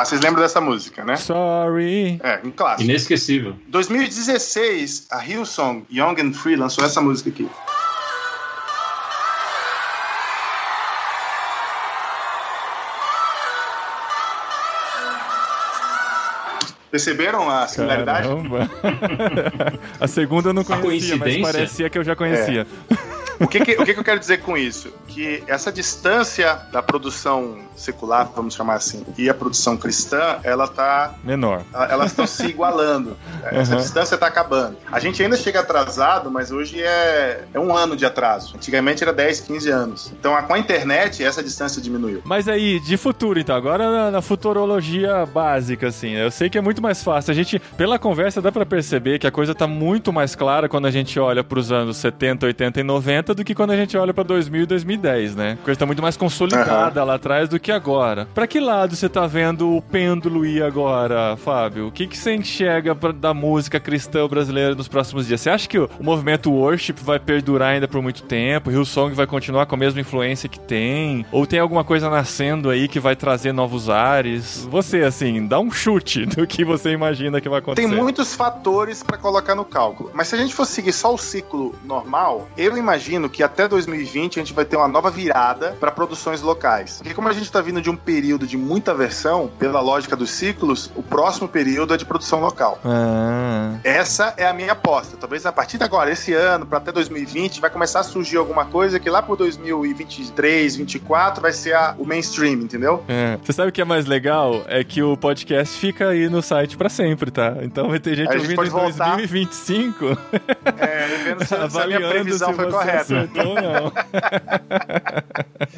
Ah, vocês lembram dessa música, né? Sorry. É, um clássico. Inesquecível. 2016, a Hillsong Young and Free lançou essa música aqui. Perceberam a similaridade? Caramba. [LAUGHS] a segunda eu não conhecia, mas parecia que eu já conhecia. O que que, o que que eu quero dizer com isso? Que essa distância da produção secular, vamos chamar assim, e a produção cristã, ela tá Menor. elas estão se igualando. [LAUGHS] Essa Uhum. distância está acabando. A gente ainda chega atrasado, mas hoje é, é um ano de atraso. Antigamente era 10, 15 anos. Então, com a internet, essa distância diminuiu. Mas aí, de futuro, então, agora na, na futurologia básica, assim, eu sei que é muito mais fácil. A gente, pela conversa, dá pra perceber que a coisa tá muito mais clara quando a gente olha pros anos 70, 80 e 90 90 do que quando a gente olha pra 2000 e 2010, né? A coisa tá muito mais consolidada lá atrás do que agora. Pra que lado você tá vendo o pêndulo ir agora, Fábio? O que, que você enxerga pra- da música cristã brasileira nos próximos dias? Você acha que o, o movimento worship vai perdurar ainda por muito tempo? Hillsong vai continuar com a mesma influência que tem? Ou tem alguma coisa nascendo aí que vai trazer novos ares? Você, assim, dá um chute [LAUGHS] do que você imagina que vai acontecer. Tem muitos fatores para colocar no cálculo. Mas se a gente for seguir só o ciclo normal, eu imagino que até 2020 a gente vai ter uma nova virada para produções locais. Porque como a gente está vindo de um período de muita versão, pela lógica dos ciclos, o próximo período é de produção local. Ah. Essa é a minha aposta. Talvez a partir de agora, esse ano, para até 2020, vai começar a surgir alguma coisa que lá por 2023, 2024 vai ser a- o mainstream, entendeu? É. Você sabe o que é mais legal? É que o podcast fica aí no site pra sempre, tá? Então vai ter gente a gente ouvindo em voltar. 2025 É, vendo se, [LAUGHS] se a minha avaliando previsão foi correta. Acertou ou [LAUGHS] não.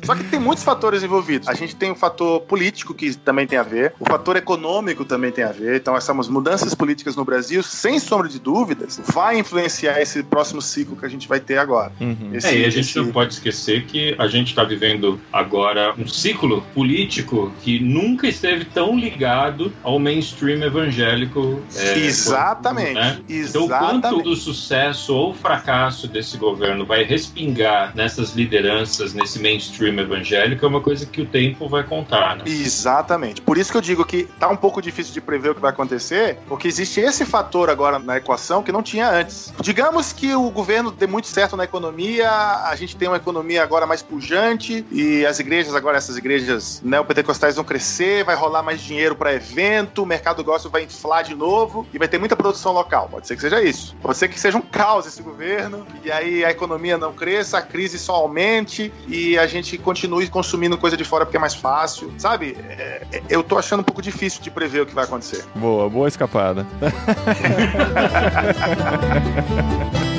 Só que tem muitos fatores envolvidos. A gente tem o fator político que também tem a ver, o fator econômico também tem a ver. Então, essas mudanças políticas no Brasil, sem sombra de dúvidas, vai influenciar esse próximo ciclo que a gente vai ter agora. Uhum. Esse- É, e a gente esse- não pode esquecer que a gente está vivendo agora um ciclo político que nunca esteve tão ligado ao mainstream evangélico. é, Exatamente. né? Então, o quanto Exatamente. do sucesso ou fracasso desse governo vai respingar nessas lideranças, nesse mainstream evangélico, é uma coisa que o tempo vai contar, né? Exatamente. Por isso que eu digo que tá um pouco difícil de prever o que vai acontecer, porque existe esse fator agora na equação que não tinha antes. Digamos que o governo dê muito certo na economia, a gente tem uma economia agora mais pujante e as igrejas agora, essas igrejas neopentecostais vão crescer, vai rolar mais dinheiro para evento, o mercado gospel vai inflar de novo e vai ter muita produção local. Pode ser que seja isso. Pode ser que seja um caos esse governo e aí a economia não cresça, a crise só aumente e a gente continue consumindo coisa de fora porque é mais fácil. Sabe? É, é, eu tô achando um pouco difícil de prever o que vai acontecer. Boa, boa escapada. [LAUGHS]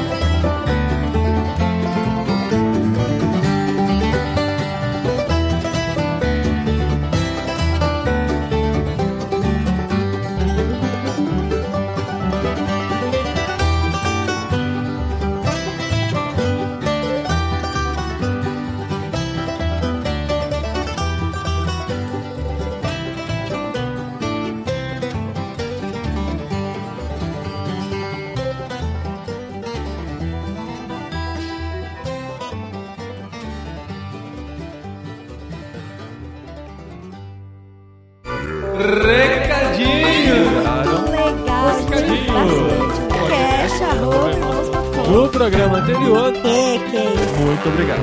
programa anterior, É, que isso. muito obrigado.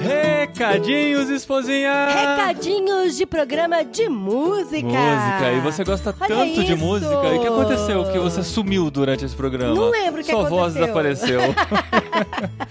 Recadinhos, esposinha! Recadinhos de programa de música. Música, e você gosta Olha tanto de isso. música. E o que aconteceu? Que você sumiu durante esse programa. Não lembro o que Sua voz aconteceu. desapareceu. [LAUGHS]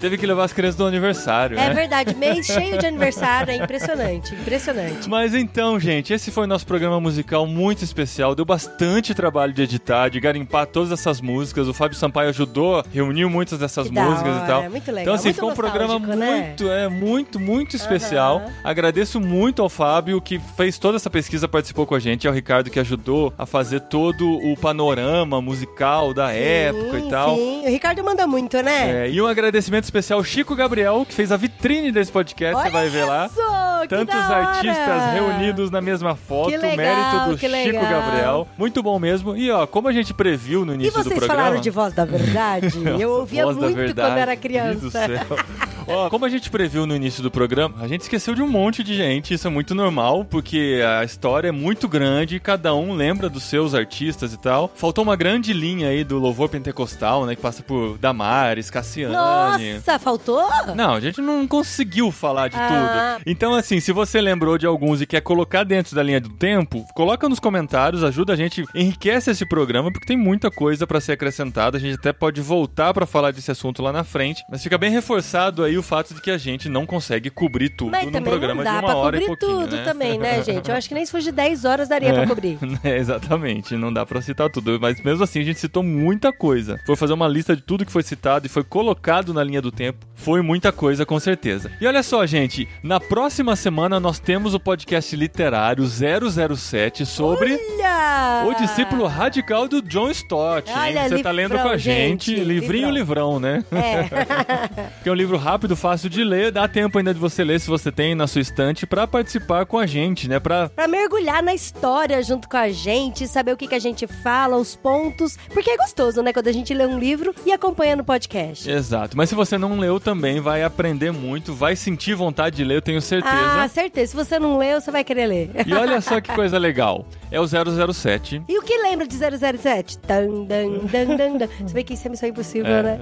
Teve que levar as crianças do aniversário, É né? verdade, mês [LAUGHS] cheio de aniversário, é impressionante, impressionante. Mas então, gente, esse foi nosso programa musical muito especial. Deu bastante trabalho de editar, de garimpar todas essas músicas. O Fábio Sampaio ajudou, reuniu muitas dessas Que músicas hora, e tal. muito legal, Então, assim, muito ficou um programa né? muito, é, muito, muito especial. Aham. Agradeço muito ao Fábio, que fez toda essa pesquisa, participou com a gente, ao Ricardo, que ajudou a fazer todo o panorama musical da época e tal. Sim, o Ricardo manda muito, né? É, e um agradecimento especial ao Chico Gabriel, que fez a vitrine desse podcast, você Olha vai ver lá. isso, Tantos artistas reunidos na mesma foto, Que legal, mérito do Chico legal. Gabriel. Muito bom mesmo. E ó, como a gente previu no E início do vocês programa. falaram de voz da verdade? [LAUGHS] Eu ouvia muito quando era criança. [LAUGHS] céu. Ó, como a gente previu no início do programa, a gente esqueceu de um monte de gente. Isso é muito normal, porque a história é muito grande e cada um lembra dos seus artistas e tal. Faltou uma grande linha aí do louvor pentecostal, né? Que passa por Damares, Cassiane. Nossa, faltou? Não, a gente não conseguiu falar de Ah. tudo. Então, assim, se você lembrou de alguns e quer colocar dentro da linha do tempo, coloca nos comentários, ajuda a gente, enriquece esse programa, porque tem muita coisa pra ser acrescentada. A gente até pode voltar pra falar desse assunto lá na frente. Mas fica bem reforçado aí o fato de que a gente não consegue cobrir tudo Mas num programa não dá de uma pra hora e cobrir pouquinho, tudo né? também, né, [LAUGHS] gente? Eu acho que nem se fosse de 10 horas daria pra cobrir. [LAUGHS] É, exatamente, não dá pra citar tudo. Mas mesmo assim, a gente citou muita coisa. Foi fazer uma lista de tudo que foi citado e foi colocado na linha do tempo. Foi muita coisa, com certeza. E olha só, gente, na próxima semana nós temos o podcast literário 007 sobre Olha! o discípulo radical do John Stott. Olha, Você tá lendo com a livrão, gente. gente, Livrinho, livrão, né? É. [LAUGHS] Que é um livro rápido, fácil de ler, dá tempo ainda de você ler se você tem na sua estante pra participar com a gente, né? Pra pra mergulhar na história junto com a gente, saber o que, que a gente fala, os pontos. Porque é gostoso, né? Quando a gente lê um livro e acompanha no podcast. Exato. Mas se você não leu também, vai aprender muito, vai sentir vontade de ler, eu tenho certeza. Ah, certeza. Se você não leu, você vai querer ler. E olha só [LAUGHS] que coisa legal. É o 007. E o que lembra de 007? Dan, dan, dan, dan. Você vê que isso é missão impossível, É, né?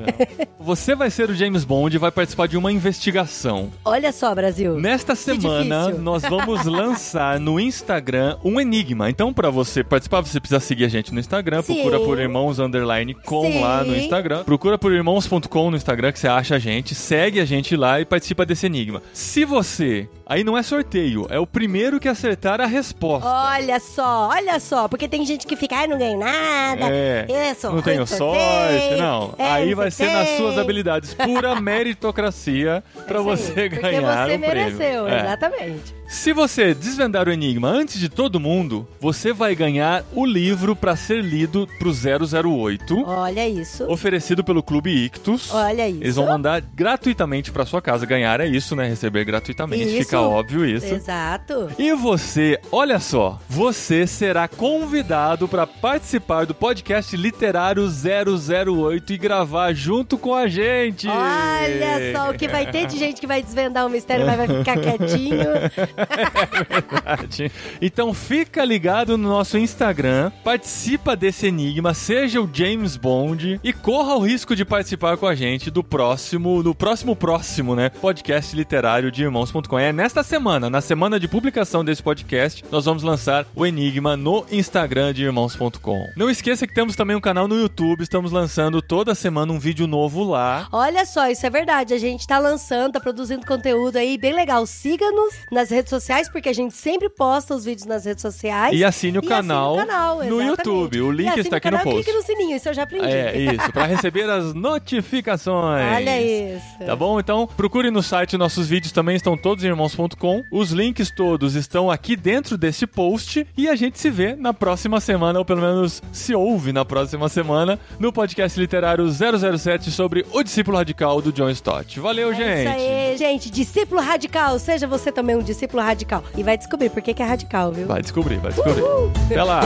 Você vai ser o James Bond e vai participar de uma investigação. Olha só, Brasil. Nesta semana, nós vamos [LAUGHS] lançar no Instagram um enigma. Então, pra você participar, você precisa seguir a gente no Instagram. Sim. Procura por irmãos underline com Sim. lá no Instagram. Procura por irmãos.com no Instagram que você acha a gente. Segue a gente lá e participa desse enigma. Se você. Aí não é sorteio, é o primeiro que acertar a resposta. Olha só, olha só. Porque tem gente que fica, ai, não ganho nada. É, Eu sou não tenho no sorte, sorteio. não. É, Aí não vai sei ser nas suas habilidades, pura [LAUGHS] meritocracia pra Isso aí, você porque ganhar você o prêmio. mereceu, É. exatamente. Se você desvendar o enigma antes de todo mundo, você vai ganhar o livro pra ser lido pro 008, Olha isso. oferecido pelo Clube Ictus. Olha isso. Eles vão mandar gratuitamente pra sua casa. Ganhar é isso, né? Receber gratuitamente. Isso. Fica óbvio isso. Exato. E você, olha só, você será convidado para participar do podcast literário 008 e gravar junto com a gente. Olha só o que vai ter de gente que vai desvendar o mistério, mas vai ficar quietinho. [LAUGHS] [LAUGHS] Verdade. Então fica ligado no nosso Instagram, participa desse enigma, seja o James Bond e corra o risco de participar com a gente do próximo, no próximo próximo, né, podcast literário de irmãos.com. É nesta semana, na semana de publicação desse podcast, nós vamos lançar o enigma no Instagram de irmãos.com. Não esqueça que temos também um canal no YouTube, estamos lançando toda semana um vídeo novo lá. Olha só, isso é verdade. A gente tá lançando, tá produzindo conteúdo aí bem legal. Siga-nos nas redes sociais, porque a gente sempre posta os vídeos nas redes sociais. E assine o E canal assine o canal, no. YouTube. O link está aqui no post. clique no sininho, isso eu já aprendi. É, isso, para receber as notificações. Olha isso. Tá bom? Então, procure no site, nossos vídeos também estão todos em irmãos.com. Os links todos estão aqui dentro desse post e a gente se vê na próxima semana, ou pelo menos se ouve na próxima semana, no podcast literário 007 sobre o discípulo radical do John Stott. Valeu, É gente! Isso aí, gente. Discípulo radical. Seja você também um discípulo radical. E vai descobrir por que, que é radical, viu? Vai descobrir, vai descobrir. Até lá!